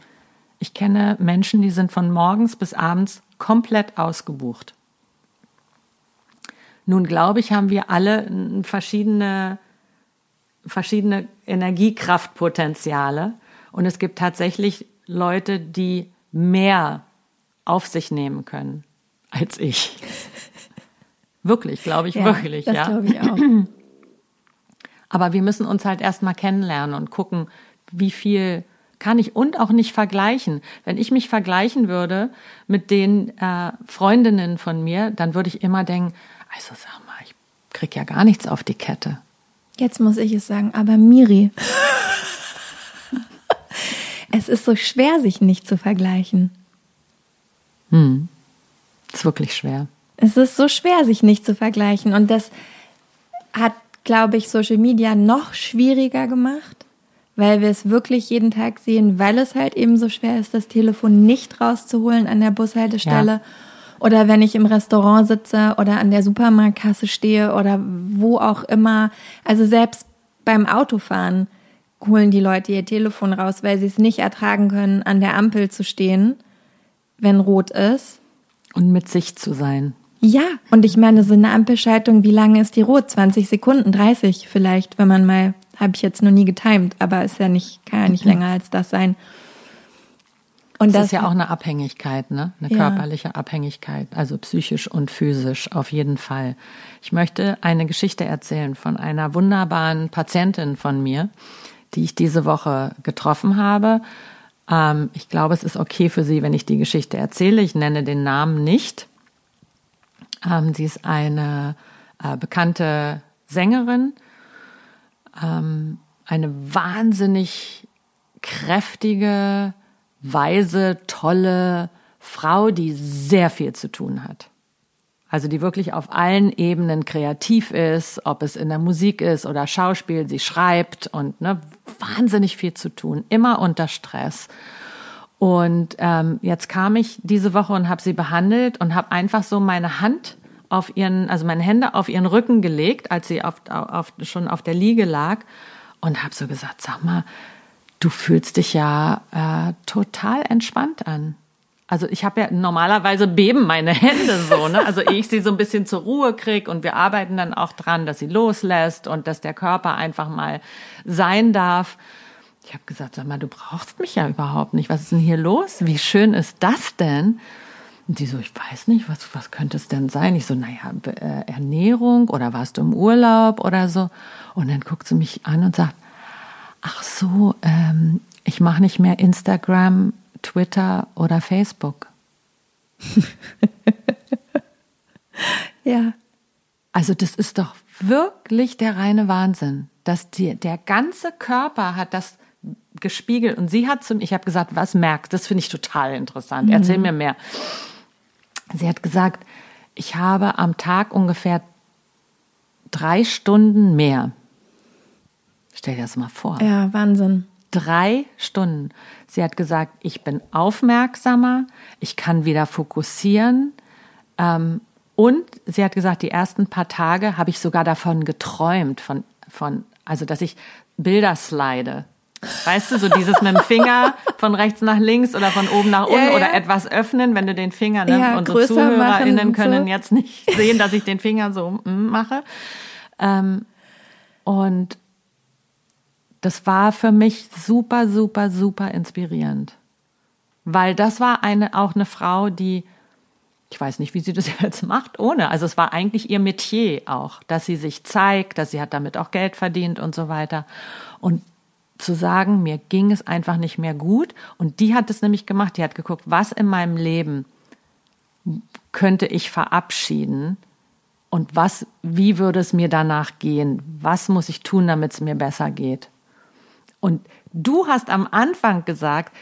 Ich kenne Menschen, die sind von morgens bis abends komplett ausgebucht. Nun glaube ich, haben wir alle verschiedene, verschiedene Energiekraftpotenziale. Und es gibt tatsächlich Leute, die mehr auf sich nehmen können als ich. wirklich, glaube ich, ja, wirklich. Das ja. glaube ich auch. Aber wir müssen uns halt erstmal kennenlernen und gucken, wie viel kann ich und auch nicht vergleichen. Wenn ich mich vergleichen würde mit den äh, Freundinnen von mir, dann würde ich immer denken, also sag mal, ich krieg ja gar nichts auf die Kette. Jetzt muss ich es sagen, aber Miri, es ist so schwer, sich nicht zu vergleichen. Hm. Ist wirklich schwer. Es ist so schwer, sich nicht zu vergleichen. Und das hat, glaube ich, Social Media noch schwieriger gemacht, weil wir es wirklich jeden Tag sehen, weil es halt eben so schwer ist, das Telefon nicht rauszuholen an der Bushaltestelle. Ja oder wenn ich im Restaurant sitze oder an der Supermarktkasse stehe oder wo auch immer. Also selbst beim Autofahren holen die Leute ihr Telefon raus, weil sie es nicht ertragen können, an der Ampel zu stehen, wenn rot ist. Und mit sich zu sein. Ja, und ich meine, so eine Ampelschaltung, wie lange ist die rot? 20 Sekunden, 30 vielleicht, wenn man mal, habe ich jetzt noch nie getimt, aber ist ja nicht, kann ja nicht länger als das sein. Und das, das ist ja auch eine Abhängigkeit, ne? Eine ja. körperliche Abhängigkeit, also psychisch und physisch auf jeden Fall. Ich möchte eine Geschichte erzählen von einer wunderbaren Patientin von mir, die ich diese Woche getroffen habe. Ähm, ich glaube, es ist okay für Sie, wenn ich die Geschichte erzähle. Ich nenne den Namen nicht. Ähm, sie ist eine äh, bekannte Sängerin, ähm, eine wahnsinnig kräftige, weise, tolle Frau, die sehr viel zu tun hat. Also die wirklich auf allen Ebenen kreativ ist, ob es in der Musik ist oder Schauspiel, sie schreibt und ne, wahnsinnig viel zu tun, immer unter Stress. Und ähm, jetzt kam ich diese Woche und habe sie behandelt und habe einfach so meine Hand auf ihren, also meine Hände auf ihren Rücken gelegt, als sie auf, auf, schon auf der Liege lag und habe so gesagt, sag mal, du fühlst dich ja äh, total entspannt an. Also ich habe ja normalerweise beben meine Hände so, ne? Also ich sie so ein bisschen zur Ruhe krieg und wir arbeiten dann auch dran, dass sie loslässt und dass der Körper einfach mal sein darf. Ich habe gesagt, sag mal, du brauchst mich ja überhaupt nicht. Was ist denn hier los? Wie schön ist das denn? Und sie so, ich weiß nicht, was, was könnte es denn sein? Ich so, naja, äh, Ernährung oder warst du im Urlaub oder so? Und dann guckt sie mich an und sagt, ach so, ähm, ich mache nicht mehr Instagram, Twitter oder Facebook. ja. Also das ist doch wirklich der reine Wahnsinn, dass die, der ganze Körper hat das gespiegelt und sie hat zum, ich habe gesagt, was merkst? Das finde ich total interessant. Mhm. Erzähl mir mehr. Sie hat gesagt, ich habe am Tag ungefähr drei Stunden mehr. Stell dir das mal vor. Ja, Wahnsinn. Drei Stunden. Sie hat gesagt, ich bin aufmerksamer, ich kann wieder fokussieren. Ähm, und sie hat gesagt, die ersten paar Tage habe ich sogar davon geträumt, von, von, also dass ich Bilder slide. Weißt du, so dieses mit dem Finger von rechts nach links oder von oben nach unten ja, ja. oder etwas öffnen, wenn du den Finger, ne? Ja, unsere ZuhörerInnen können so. jetzt nicht sehen, dass ich den Finger so mm, mache. Ähm, und das war für mich super, super, super inspirierend. Weil das war eine, auch eine Frau, die, ich weiß nicht, wie sie das jetzt macht, ohne. Also es war eigentlich ihr Metier auch, dass sie sich zeigt, dass sie hat damit auch Geld verdient und so weiter. Und zu sagen, mir ging es einfach nicht mehr gut. Und die hat es nämlich gemacht. Die hat geguckt, was in meinem Leben könnte ich verabschieden und was, wie würde es mir danach gehen? Was muss ich tun, damit es mir besser geht? Und du hast am Anfang gesagt,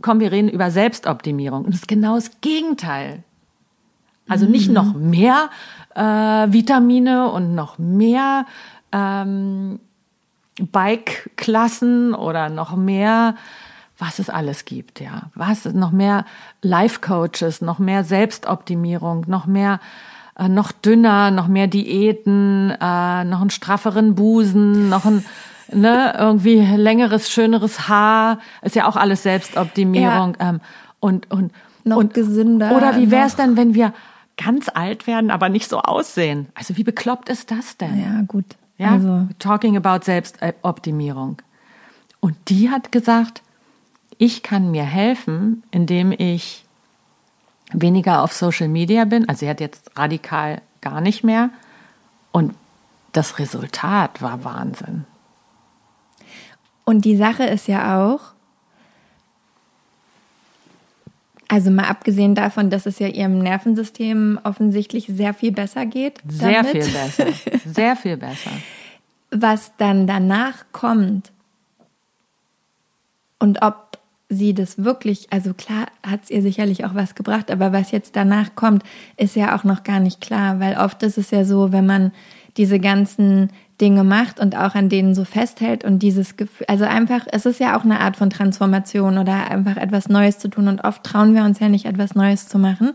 komm, wir reden über Selbstoptimierung. Und das ist genau das Gegenteil. Also nicht mhm. noch mehr äh, Vitamine und noch mehr ähm, Bike-Klassen oder noch mehr, was es alles gibt, ja. Was, noch mehr Life-Coaches, noch mehr Selbstoptimierung, noch mehr, äh, noch dünner, noch mehr Diäten, äh, noch einen strafferen Busen, noch ein, ne, irgendwie längeres, schöneres Haar, ist ja auch alles Selbstoptimierung, ja. ähm, und, und, noch und, gesünder. Oder wie wäre es denn, wenn wir ganz alt werden, aber nicht so aussehen? Also wie bekloppt ist das denn? Ja, gut. Ja, also. talking about Selbstoptimierung. Und die hat gesagt, ich kann mir helfen, indem ich weniger auf Social Media bin. Also sie hat jetzt radikal gar nicht mehr. Und das Resultat war Wahnsinn. Und die Sache ist ja auch, also mal abgesehen davon, dass es ja ihrem Nervensystem offensichtlich sehr viel besser geht. Sehr damit. viel besser. Sehr viel besser. Was dann danach kommt und ob sie das wirklich, also klar hat es ihr sicherlich auch was gebracht, aber was jetzt danach kommt, ist ja auch noch gar nicht klar, weil oft ist es ja so, wenn man diese ganzen Dinge macht und auch an denen so festhält und dieses Gefühl, also einfach, es ist ja auch eine Art von Transformation oder einfach etwas Neues zu tun und oft trauen wir uns ja nicht etwas Neues zu machen,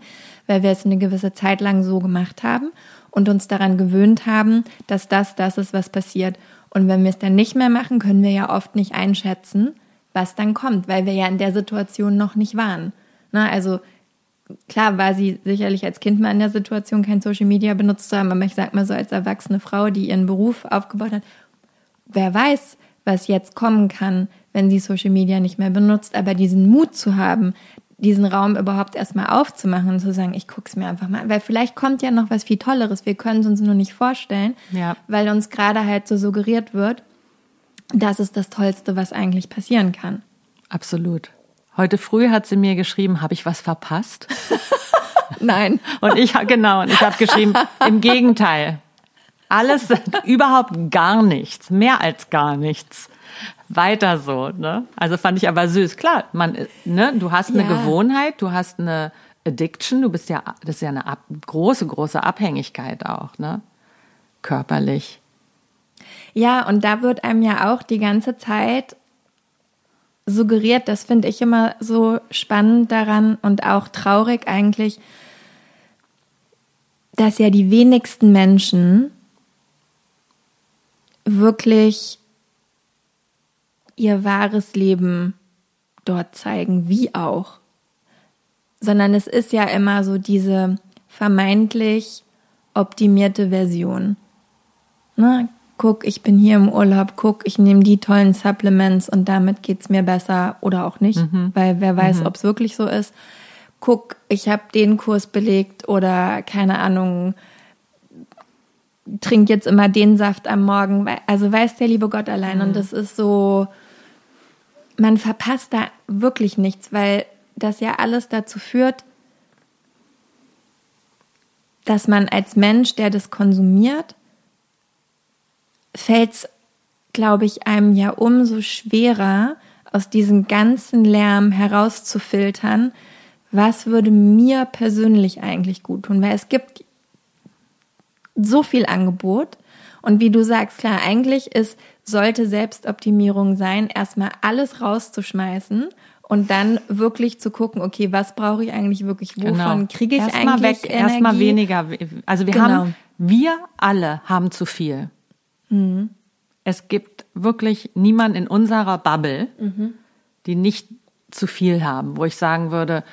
weil wir es eine gewisse Zeit lang so gemacht haben und uns daran gewöhnt haben, dass das das ist, was passiert. Und wenn wir es dann nicht mehr machen, können wir ja oft nicht einschätzen, was dann kommt, weil wir ja in der Situation noch nicht waren. Na, also klar war sie sicherlich als Kind mal in der Situation, kein Social Media benutzt zu haben, aber ich sag mal so als erwachsene Frau, die ihren Beruf aufgebaut hat, wer weiß, was jetzt kommen kann, wenn sie Social Media nicht mehr benutzt, aber diesen Mut zu haben, diesen Raum überhaupt erstmal aufzumachen und zu sagen, ich guck's mir einfach mal an, weil vielleicht kommt ja noch was viel Tolleres, wir können es uns nur nicht vorstellen, ja. weil uns gerade halt so suggeriert wird, das ist das Tollste, was eigentlich passieren kann. Absolut. Heute früh hat sie mir geschrieben, habe ich was verpasst? Nein. Und ich genau, und ich habe geschrieben, im Gegenteil. Alles überhaupt gar nichts, mehr als gar nichts. Weiter so, ne? Also fand ich aber süß. Klar, man, ne, du hast eine ja. Gewohnheit, du hast eine Addiction, du bist ja, das ist ja eine ab, große, große Abhängigkeit auch, ne? Körperlich. Ja, und da wird einem ja auch die ganze Zeit suggeriert, das finde ich immer so spannend daran und auch traurig eigentlich, dass ja die wenigsten Menschen wirklich ihr wahres Leben dort zeigen, wie auch. Sondern es ist ja immer so diese vermeintlich optimierte Version. Ne? Guck, ich bin hier im Urlaub, guck, ich nehme die tollen Supplements und damit geht's mir besser oder auch nicht, mhm. weil wer weiß, mhm. ob es wirklich so ist. Guck, ich habe den Kurs belegt oder keine Ahnung, trink jetzt immer den Saft am Morgen. Also weiß der liebe Gott allein. Mhm. Und das ist so, man verpasst da wirklich nichts, weil das ja alles dazu führt, dass man als Mensch, der das konsumiert, fällt es, glaube ich, einem ja umso schwerer, aus diesem ganzen Lärm herauszufiltern, was würde mir persönlich eigentlich gut tun, weil es gibt so viel Angebot und wie du sagst, klar, eigentlich ist, sollte Selbstoptimierung sein, erstmal alles rauszuschmeißen und dann wirklich zu gucken, okay, was brauche ich eigentlich wirklich, wovon genau. kriege ich erstmal eigentlich weg, Energie? Erstmal weniger. Also wir genau. haben, wir alle haben zu viel. Mhm. Es gibt wirklich niemand in unserer Bubble, mhm. die nicht zu viel haben, wo ich sagen würde,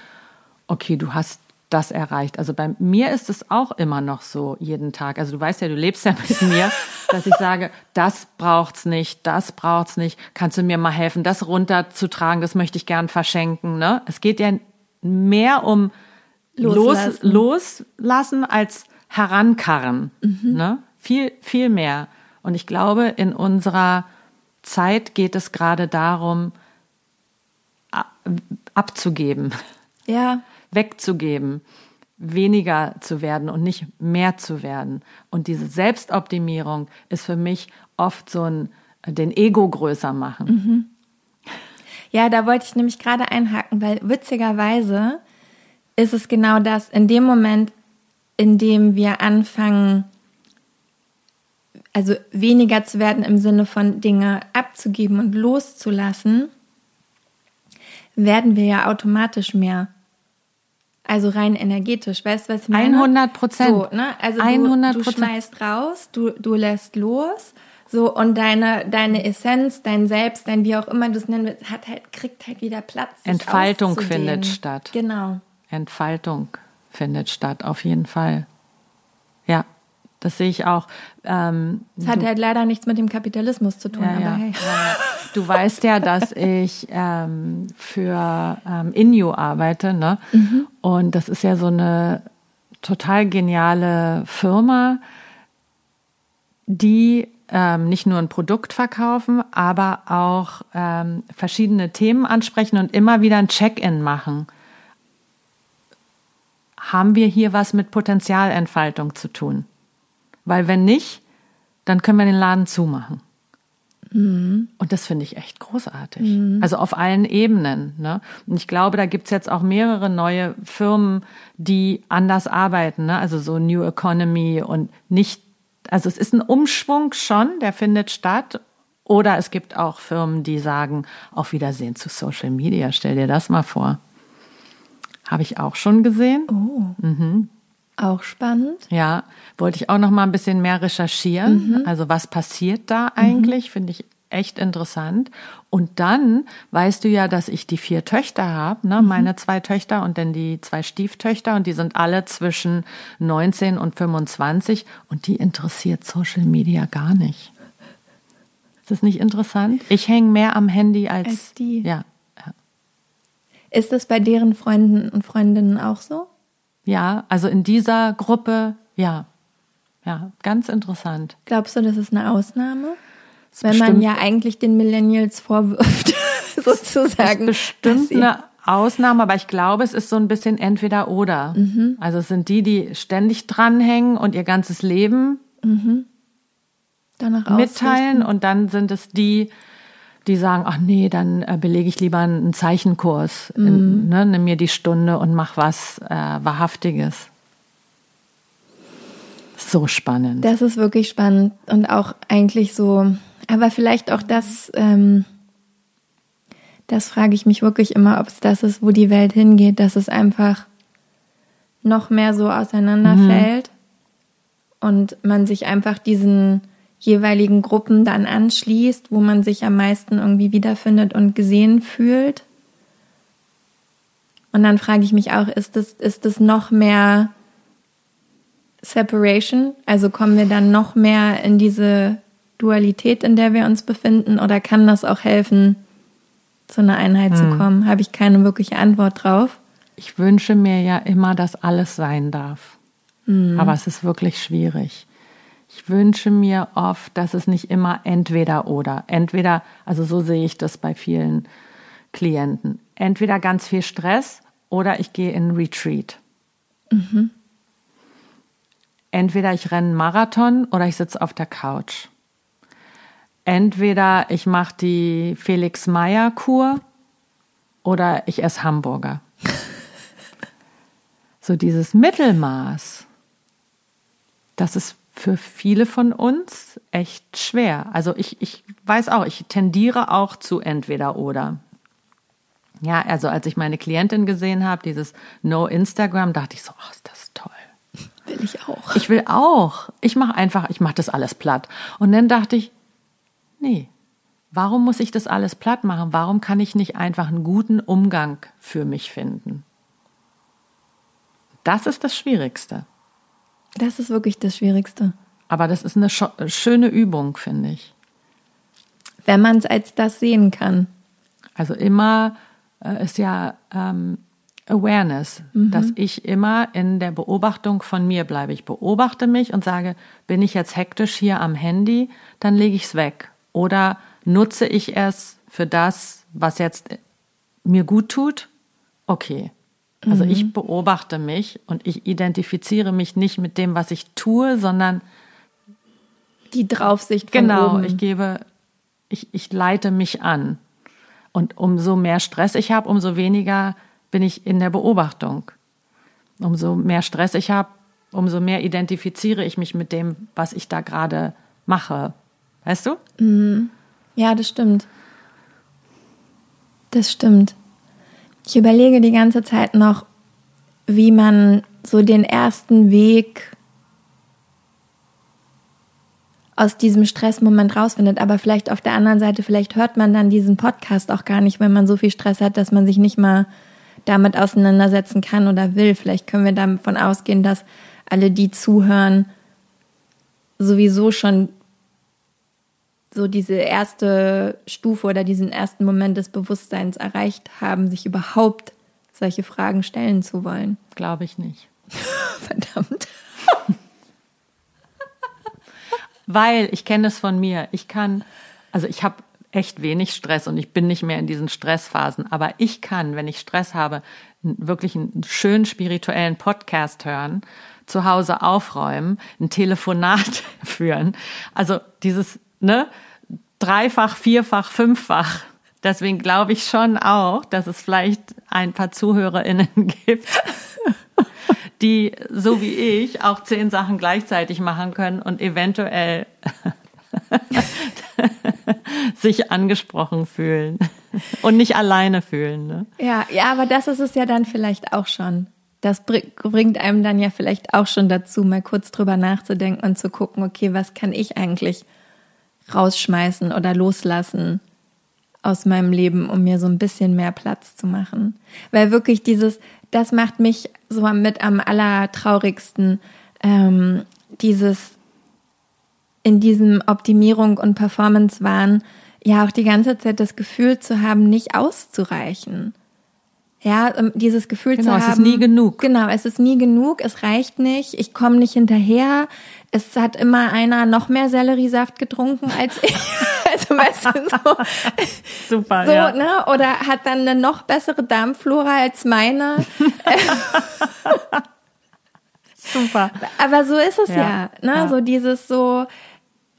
okay, du hast das erreicht. Also bei mir ist es auch immer noch so jeden Tag. Also du weißt ja, du lebst ja mit mir, dass ich sage, das braucht's nicht, das braucht's nicht. Kannst du mir mal helfen, das runterzutragen? Das möchte ich gern verschenken. Ne? Es geht ja mehr um loslassen, los, loslassen als herankarren. Mhm. Ne? Viel, viel mehr. Und ich glaube, in unserer Zeit geht es gerade darum, abzugeben. Ja wegzugeben, weniger zu werden und nicht mehr zu werden. Und diese Selbstoptimierung ist für mich oft so ein, den Ego größer machen. Mhm. Ja, da wollte ich nämlich gerade einhaken, weil witzigerweise ist es genau das, in dem Moment, in dem wir anfangen, also weniger zu werden im Sinne von Dinge abzugeben und loszulassen, werden wir ja automatisch mehr. Also rein energetisch, weißt du, was ich meine? 100 Prozent. So, ne? Also du, 100%. du schmeißt raus, du, du lässt los, so und deine deine Essenz, dein Selbst, dein wie auch immer du es nennen willst, hat halt kriegt halt wieder Platz. Entfaltung findet statt. Genau. Entfaltung findet statt, auf jeden Fall. Das sehe ich auch. Ähm, das hat halt leider nichts mit dem Kapitalismus zu tun, ja, aber ja. hey. Ja, du weißt ja, dass ich ähm, für ähm, Inyo arbeite, ne? Mhm. Und das ist ja so eine total geniale Firma, die ähm, nicht nur ein Produkt verkaufen, aber auch ähm, verschiedene Themen ansprechen und immer wieder ein Check-in machen. Haben wir hier was mit Potenzialentfaltung zu tun? Weil wenn nicht, dann können wir den Laden zumachen. Mhm. Und das finde ich echt großartig. Mhm. Also auf allen Ebenen. Ne? Und ich glaube, da gibt's jetzt auch mehrere neue Firmen, die anders arbeiten. Ne? Also so New Economy und nicht, also es ist ein Umschwung schon, der findet statt. Oder es gibt auch Firmen, die sagen, auf Wiedersehen zu Social Media. Stell dir das mal vor. Habe ich auch schon gesehen. Oh. Mhm. Auch spannend. Ja, wollte ich auch noch mal ein bisschen mehr recherchieren. Mhm. Also was passiert da eigentlich? Mhm. Finde ich echt interessant. Und dann weißt du ja, dass ich die vier Töchter habe, ne? Mhm. meine zwei Töchter und dann die zwei Stieftöchter und die sind alle zwischen 19 und 25 und die interessiert Social Media gar nicht. Ist das nicht interessant? Ich hänge mehr am Handy als, als die. Ja, ja. Ist das bei deren Freunden und Freundinnen auch so? Ja, also in dieser Gruppe, ja. Ja, ganz interessant. Glaubst du, das ist eine Ausnahme? Wenn man ja eigentlich den Millennials vorwirft, sozusagen. Das ist bestimmt eine Ausnahme, aber ich glaube, es ist so ein bisschen entweder oder. Mhm. Also es sind die, die ständig dranhängen und ihr ganzes Leben mhm. Danach mitteilen und dann sind es die, die sagen, ach nee, dann äh, belege ich lieber einen Zeichenkurs, mhm. in, ne, nimm mir die Stunde und mach was äh, Wahrhaftiges. So spannend. Das ist wirklich spannend und auch eigentlich so, aber vielleicht auch das, ähm, das frage ich mich wirklich immer, ob es das ist, wo die Welt hingeht, dass es einfach noch mehr so auseinanderfällt mhm. und man sich einfach diesen jeweiligen Gruppen dann anschließt, wo man sich am meisten irgendwie wiederfindet und gesehen fühlt. Und dann frage ich mich auch, ist das, ist das noch mehr Separation? Also kommen wir dann noch mehr in diese Dualität, in der wir uns befinden? Oder kann das auch helfen, zu einer Einheit hm. zu kommen? Habe ich keine wirkliche Antwort drauf. Ich wünsche mir ja immer, dass alles sein darf. Hm. Aber es ist wirklich schwierig. Ich wünsche mir oft, dass es nicht immer entweder oder. Entweder, also so sehe ich das bei vielen Klienten. Entweder ganz viel Stress oder ich gehe in Retreat. Mhm. entweder ich renne einen Marathon oder ich sitze auf der Couch. Entweder ich mache die Felix Meyer Kur oder ich esse Hamburger. so dieses Mittelmaß, das ist für viele von uns echt schwer. Also ich, ich weiß auch, ich tendiere auch zu entweder oder. Ja, also als ich meine Klientin gesehen habe, dieses No Instagram, dachte ich so, oh, ist das toll. Will ich auch. Ich will auch. Ich mache einfach, ich mache das alles platt. Und dann dachte ich, nee, warum muss ich das alles platt machen? Warum kann ich nicht einfach einen guten Umgang für mich finden? Das ist das Schwierigste. Das ist wirklich das Schwierigste. Aber das ist eine schöne Übung, finde ich. Wenn man es als das sehen kann. Also immer äh, ist ja ähm, Awareness, mhm. dass ich immer in der Beobachtung von mir bleibe. Ich beobachte mich und sage, bin ich jetzt hektisch hier am Handy, dann lege ich es weg. Oder nutze ich es für das, was jetzt mir gut tut? Okay. Also mhm. ich beobachte mich und ich identifiziere mich nicht mit dem, was ich tue, sondern die Draufsicht von genau, oben. ich gebe, ich, ich leite mich an. Und umso mehr Stress ich habe, umso weniger bin ich in der Beobachtung. Umso mehr Stress ich habe, umso mehr identifiziere ich mich mit dem, was ich da gerade mache. Weißt du? Mhm. Ja, das stimmt. Das stimmt. Ich überlege die ganze Zeit noch, wie man so den ersten Weg aus diesem Stressmoment rausfindet. Aber vielleicht auf der anderen Seite, vielleicht hört man dann diesen Podcast auch gar nicht, wenn man so viel Stress hat, dass man sich nicht mal damit auseinandersetzen kann oder will. Vielleicht können wir davon ausgehen, dass alle, die zuhören, sowieso schon so diese erste Stufe oder diesen ersten Moment des Bewusstseins erreicht haben, sich überhaupt solche Fragen stellen zu wollen. Glaube ich nicht. Verdammt. Weil ich kenne es von mir. Ich kann, also ich habe echt wenig Stress und ich bin nicht mehr in diesen Stressphasen. Aber ich kann, wenn ich Stress habe, wirklich einen schönen spirituellen Podcast hören, zu Hause aufräumen, ein Telefonat führen. Also dieses, ne, dreifach, vierfach, fünffach. Deswegen glaube ich schon auch, dass es vielleicht ein paar ZuhörerInnen gibt, die, so wie ich, auch zehn Sachen gleichzeitig machen können und eventuell sich angesprochen fühlen und nicht alleine fühlen. Ne? Ja, ja, aber das ist es ja dann vielleicht auch schon. Das bringt einem dann ja vielleicht auch schon dazu, mal kurz drüber nachzudenken und zu gucken, okay, was kann ich eigentlich rausschmeißen oder loslassen aus meinem Leben, um mir so ein bisschen mehr Platz zu machen. Weil wirklich dieses, das macht mich so mit am allertraurigsten, ähm, dieses in diesem Optimierung und Performance-Wahn ja auch die ganze Zeit das Gefühl zu haben, nicht auszureichen. Ja, ähm, dieses Gefühl genau, zu haben. Genau, es ist nie genug. Genau, es ist nie genug, es reicht nicht, ich komme nicht hinterher. Es hat immer einer noch mehr Selleriesaft getrunken als ich. also weißt du, so. Super, so, ja. ne? Oder hat dann eine noch bessere Darmflora als meine. Super. Aber so ist es ja, Ja, ne? ja. So dieses so,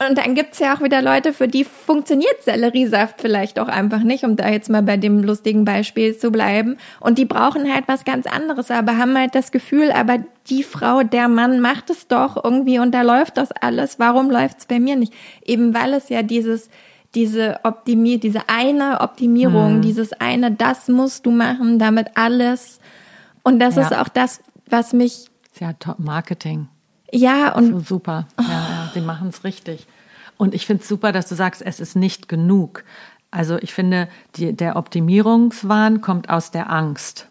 und dann gibt's ja auch wieder Leute, für die funktioniert Selleriesaft vielleicht auch einfach nicht, um da jetzt mal bei dem lustigen Beispiel zu bleiben. Und die brauchen halt was ganz anderes, aber haben halt das Gefühl, aber die Frau, der Mann macht es doch irgendwie und da läuft das alles. Warum läuft's bei mir nicht? Eben weil es ja dieses, diese Optimier, diese eine Optimierung, Hm. dieses eine, das musst du machen, damit alles. Und das Ja. ist auch das, was mich, Ist ja top Marketing. ja, und So super. Ja, ja, sie machen es richtig. Und ich finde es super, dass du sagst, es ist nicht genug. Also ich finde, die, der Optimierungswahn kommt aus der Angst.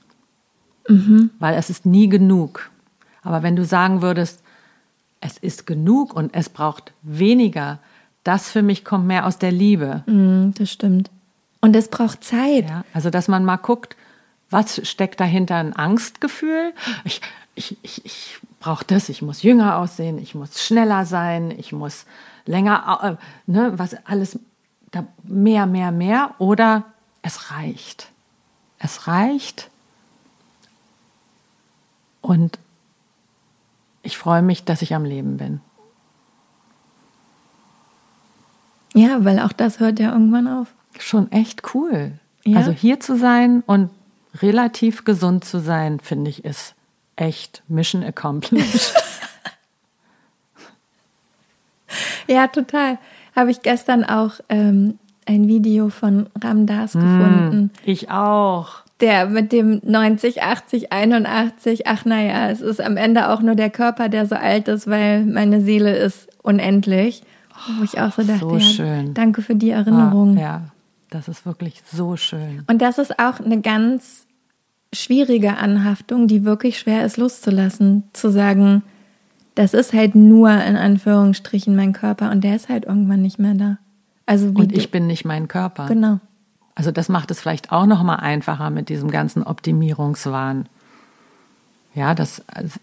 Weil es ist nie genug. Aber wenn du sagen würdest, es ist genug und es braucht weniger, das für mich kommt mehr aus der Liebe. Mm, das stimmt. Und es braucht Zeit. Ja, also dass man mal guckt, was steckt dahinter ein Angstgefühl? Ich, ich, ich, ich brauche das, ich muss jünger aussehen, ich muss schneller sein, ich muss länger, äh, ne, was alles, da mehr, mehr, mehr oder es reicht. Es reicht und ich freue mich, dass ich am Leben bin. Ja, weil auch das hört ja irgendwann auf. Schon echt cool. Ja. Also hier zu sein und relativ gesund zu sein, finde ich, ist echt Mission accomplished. ja, total. Habe ich gestern auch ähm, ein Video von Ramdas gefunden. Ich auch. Der mit dem 90, 80, 81, ach naja, es ist am Ende auch nur der Körper, der so alt ist, weil meine Seele ist unendlich. Wo ich auch so dachte, so ja, danke für die Erinnerung. Ja, das ist wirklich so schön. Und das ist auch eine ganz schwierige Anhaftung, die wirklich schwer ist loszulassen, zu sagen, das ist halt nur in Anführungsstrichen mein Körper und der ist halt irgendwann nicht mehr da. Also Und ich bin nicht mein Körper. genau. Also das macht es vielleicht auch noch mal einfacher mit diesem ganzen Optimierungswahn. Ja, das also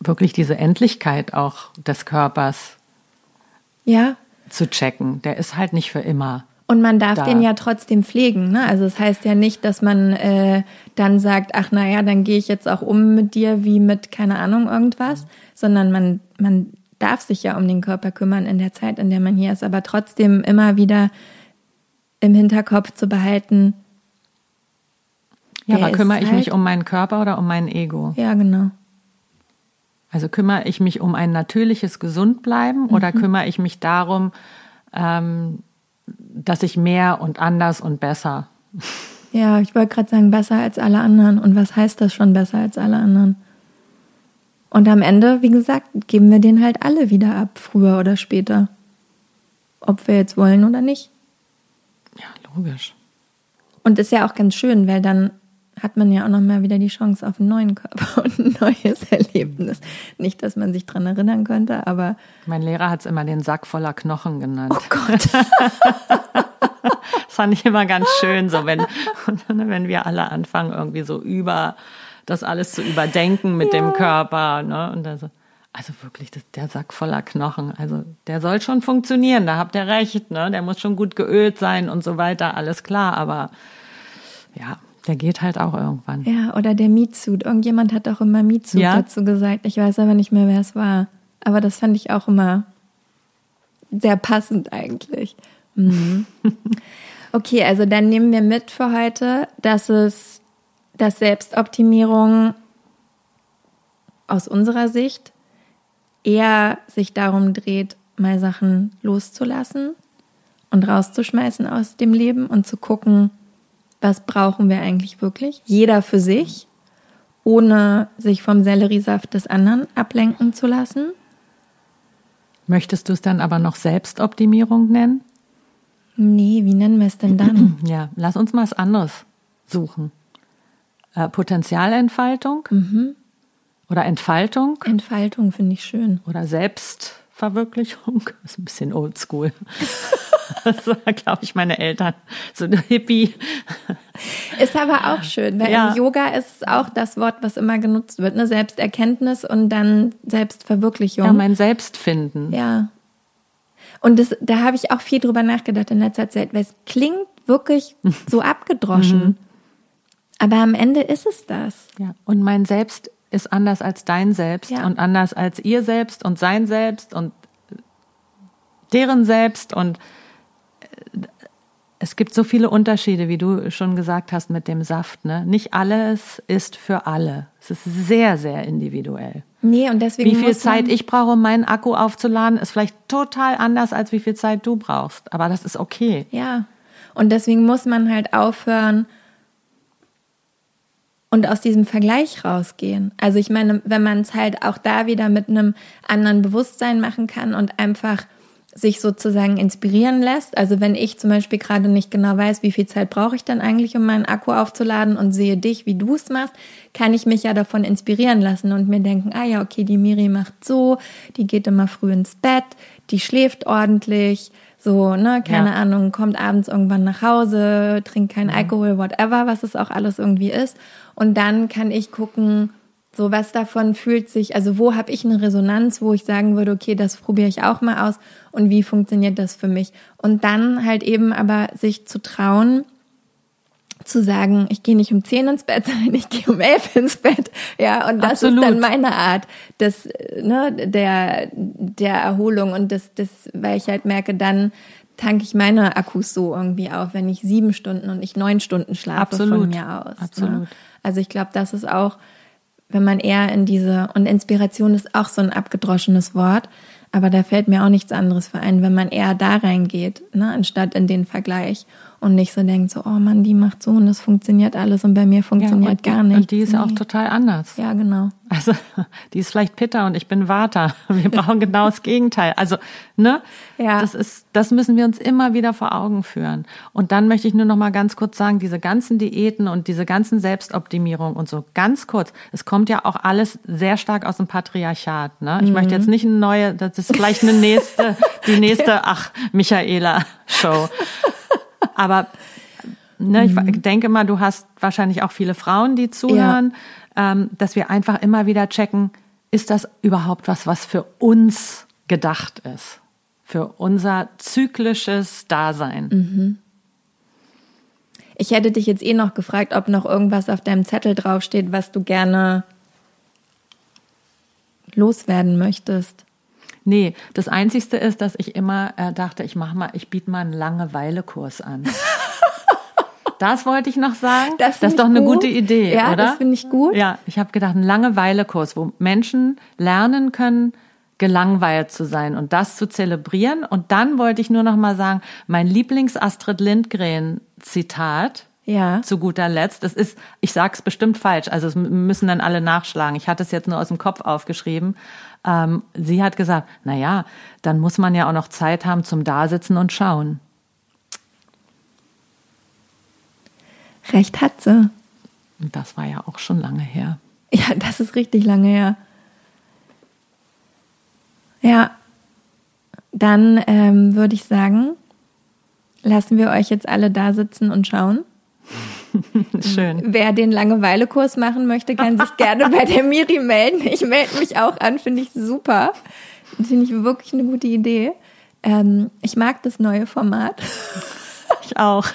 wirklich diese Endlichkeit auch des Körpers Ja, zu checken. Der ist halt nicht für immer. Und man darf Da. den ja trotzdem pflegen. Ne? Also es das heißt ja nicht, dass man äh, dann sagt, ach naja, dann gehe ich jetzt auch um mit dir wie mit, keine Ahnung, irgendwas, sondern man, man darf sich ja um den Körper kümmern in der Zeit, in der man hier ist, aber trotzdem immer wieder im Hinterkopf zu behalten. Ja, aber kümmere ich halt- mich um meinen Körper oder um mein Ego? Ja, genau. Also kümmere ich mich um ein natürliches Gesundbleiben oder kümmere ich mich darum, ähm, dass ich mehr und anders und besser? Ja, ich wollte gerade sagen, besser als alle anderen. Und was heißt das schon besser als alle anderen? Und am Ende, wie gesagt, geben wir den halt alle wieder ab, früher oder später. Ob wir jetzt wollen oder nicht. Ja, logisch. Und ist ja auch ganz schön, weil dann hat man ja auch noch mal wieder die Chance auf einen neuen Körper und ein neues Erlebnis. Nicht, dass man sich dran erinnern könnte, aber Mein Lehrer hat es immer den Sack voller Knochen genannt. oh Gott. Das fand ich immer ganz schön, so wenn, wenn wir alle anfangen, irgendwie so über das alles zu überdenken mit dem Körper. Ne? Und also, also wirklich, das, der Sack voller Knochen. Also der soll schon funktionieren, da habt ihr recht. Ne? Der muss schon gut geölt sein und so weiter, alles klar. Aber ja, der geht halt auch irgendwann. Ja, oder der Mietsuit. Irgendjemand hat auch immer Mietsuit Ja? dazu gesagt. Ich weiß aber nicht mehr, wer es war. Aber das fand ich auch immer sehr passend eigentlich. Mhm. Okay, also dann nehmen wir mit für heute, dass es, dass Selbstoptimierung aus unserer Sicht eher sich darum dreht, mal Sachen loszulassen und rauszuschmeißen aus dem Leben und zu gucken, was brauchen wir eigentlich wirklich? Jeder für sich, ohne sich vom Selleriesaft des anderen ablenken zu lassen. Möchtest du es dann aber noch Selbstoptimierung nennen? Nee, wie nennen wir es denn dann? Ja, lass uns mal was anderes suchen. Äh, Potenzialentfaltung oder Entfaltung Entfaltung finde ich schön. oder Selbstverwirklichung. Das ist ein bisschen oldschool. Das war, glaube ich, meine Eltern. So eine Hippie. Ist aber auch schön, weil Ja. im Yoga ist auch das Wort, was immer genutzt wird, ne? Selbsterkenntnis und dann Selbstverwirklichung. Ja, mein Selbstfinden. Ja. Und das, da habe ich auch viel drüber nachgedacht in letzter Zeit, weil es klingt wirklich so abgedroschen. Aber am Ende ist es das. Ja. Und mein Selbst ist anders als dein Selbst Ja. und anders als ihr Selbst und sein Selbst und deren Selbst und äh, es gibt so viele Unterschiede, wie du schon gesagt hast mit dem Saft. Ne? Nicht alles ist für alle. Es ist sehr, sehr individuell. Nee, und deswegen Wie viel Zeit ich brauche, um meinen Akku aufzuladen, ist vielleicht total anders, als wie viel Zeit du brauchst. Aber das ist okay. Ja. Und deswegen muss man halt aufhören und aus diesem Vergleich rausgehen. Also ich meine, wenn man es halt auch da wieder mit einem anderen Bewusstsein machen kann und einfach sich sozusagen inspirieren lässt. Also wenn ich zum Beispiel gerade nicht genau weiß, wie viel Zeit brauche ich dann eigentlich, um meinen Akku aufzuladen und sehe dich, wie du es machst, kann ich mich ja davon inspirieren lassen und mir denken, ah ja, okay, die Miri macht so, die geht immer früh ins Bett, die schläft ordentlich, so, ne, keine Ja. Ahnung, kommt abends irgendwann nach Hause, trinkt keinen Alkohol, whatever, was es auch alles irgendwie ist. Und dann kann ich gucken, so was davon fühlt sich, also wo habe ich eine Resonanz, wo ich sagen würde, okay, das probiere ich auch mal aus und wie funktioniert das für mich? Und dann halt eben aber sich zu trauen, zu sagen, ich gehe nicht um zehn ins Bett, sondern ich gehe um elf ins Bett. Ja, und das Absolut. ist dann meine Art des, ne, der, der Erholung und das, das, weil ich halt merke, dann tanke ich meine Akkus so irgendwie auf, wenn ich sieben Stunden und nicht neun Stunden schlafe Absolut. von mir aus. Ne? Absolut. Ne? Also ich glaube, das ist auch, wenn man eher in diese, und Inspiration ist auch so ein abgedroschenes Wort, aber da fällt mir auch nichts anderes für ein, wenn man eher da reingeht, ne, anstatt in den Vergleich und nicht so denkt, so, oh Mann, die macht so und das funktioniert alles und bei mir funktioniert ja, gar nicht. Und die ist nee. auch total anders. Ja, genau. Also, die ist vielleicht Pitta und ich bin Vata. Wir brauchen genau das Gegenteil. Also, ne? Ja. Das ist, das müssen wir uns immer wieder vor Augen führen. Und dann möchte ich nur noch mal ganz kurz sagen, diese ganzen Diäten und diese ganzen Selbstoptimierung und so, ganz kurz. Es kommt ja auch alles sehr stark aus dem Patriarchat, ne? Ich mhm. möchte jetzt nicht eine neue, das ist vielleicht eine nächste, die nächste, ach, Michaela Show. Aber ne, ich mhm. denke mal, du hast wahrscheinlich auch viele Frauen, die zuhören, ja. ähm, dass wir einfach immer wieder checken, ist das überhaupt was, was für uns gedacht ist? Für unser zyklisches Dasein. Mhm. Ich hätte dich jetzt eh noch gefragt, ob noch irgendwas auf deinem Zettel draufsteht, was du gerne loswerden möchtest. Nee, das Einzigste ist, dass ich immer äh, dachte, ich mache mal, ich biete mal einen Langeweile-Kurs an. Das wollte ich noch sagen. Das, das ist doch eine gut. gute Idee, ja, oder? das finde ich gut. Ja, ich habe gedacht, ein Langeweile-Kurs, wo Menschen lernen können, gelangweilt zu sein und das zu zelebrieren. Und dann wollte ich nur noch mal sagen, mein Lieblings-Astrid Lindgren-Zitat, ja. zu guter Letzt. Das ist, ich sage es bestimmt falsch, also es müssen dann alle nachschlagen. Ich hatte es jetzt nur aus dem Kopf aufgeschrieben. Ähm, sie hat gesagt, na ja, dann muss man ja auch noch Zeit haben zum Dasitzen und Schauen. Recht hat sie. Und das war ja auch schon lange her. Ja, das ist richtig lange her. Ja, dann ähm, würde ich sagen, lassen wir euch jetzt alle da sitzen und schauen. Schön. Wer den Langeweile-Kurs machen möchte, kann sich gerne bei der Miri melden. Ich melde mich auch an, finde ich super. Finde ich wirklich eine gute Idee. Ähm, ich mag das neue Format. Ich auch.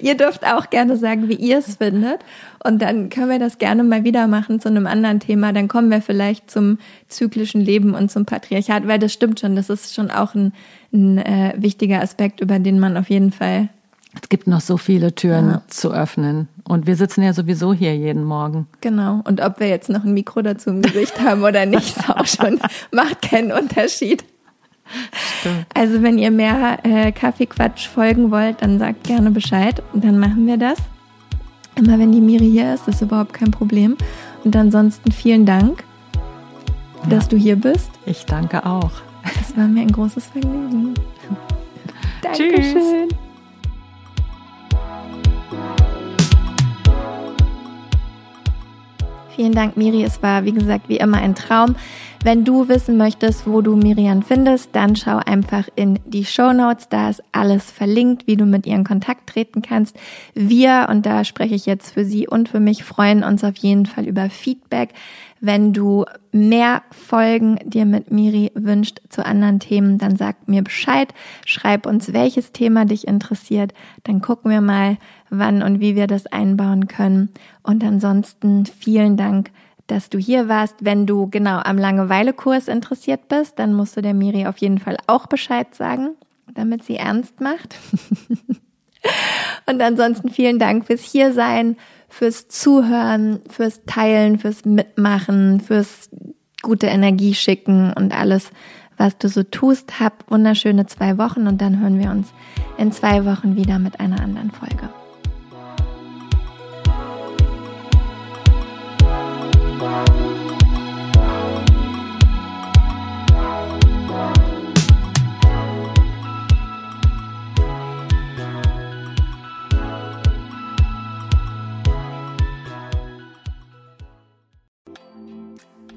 Ihr dürft auch gerne sagen, wie ihr es findet. Und dann können wir das gerne mal wieder machen zu einem anderen Thema. Dann kommen wir vielleicht zum zyklischen Leben und zum Patriarchat, weil das stimmt schon. Das ist schon auch ein, ein äh, wichtiger Aspekt, über den man auf jeden Fall es gibt noch so viele Türen ja. zu öffnen. Und wir sitzen ja sowieso hier jeden Morgen. Genau. Und ob wir jetzt noch ein Mikro dazu im Gesicht haben oder nicht, ist auch schon, macht keinen Unterschied. Stimmt. Also wenn ihr mehr äh, Kaffeequatsch folgen wollt, dann sagt gerne Bescheid und dann machen wir das. Immer wenn die Miri hier ist, ist überhaupt kein Problem. Und ansonsten vielen Dank, ja. dass du hier bist. Ich danke auch. Es war mir ein großes Vergnügen. Dankeschön. Tschüss. Vielen Dank, Miri. Es war, wie gesagt, wie immer ein Traum. Wenn du wissen möchtest, wo du Miriam findest, dann schau einfach in die Show Notes. Da ist alles verlinkt, wie du mit ihr in Kontakt treten kannst. Wir, und da spreche ich jetzt für sie und für mich, freuen uns auf jeden Fall über Feedback. Wenn du mehr Folgen dir mit Miri wünscht zu anderen Themen, dann sag mir Bescheid. Schreib uns, welches Thema dich interessiert. Dann gucken wir mal, wann und wie wir das einbauen können. Und ansonsten vielen Dank, dass du hier warst. Wenn du genau am Langeweile-Kurs interessiert bist, dann musst du der Miri auf jeden Fall auch Bescheid sagen, damit sie ernst macht. und ansonsten vielen Dank fürs Hiersein, fürs Zuhören, fürs Teilen, fürs Mitmachen, fürs gute Energie schicken und alles, was du so tust. Hab wunderschöne zwei Wochen und dann hören wir uns in zwei Wochen wieder mit einer anderen Folge.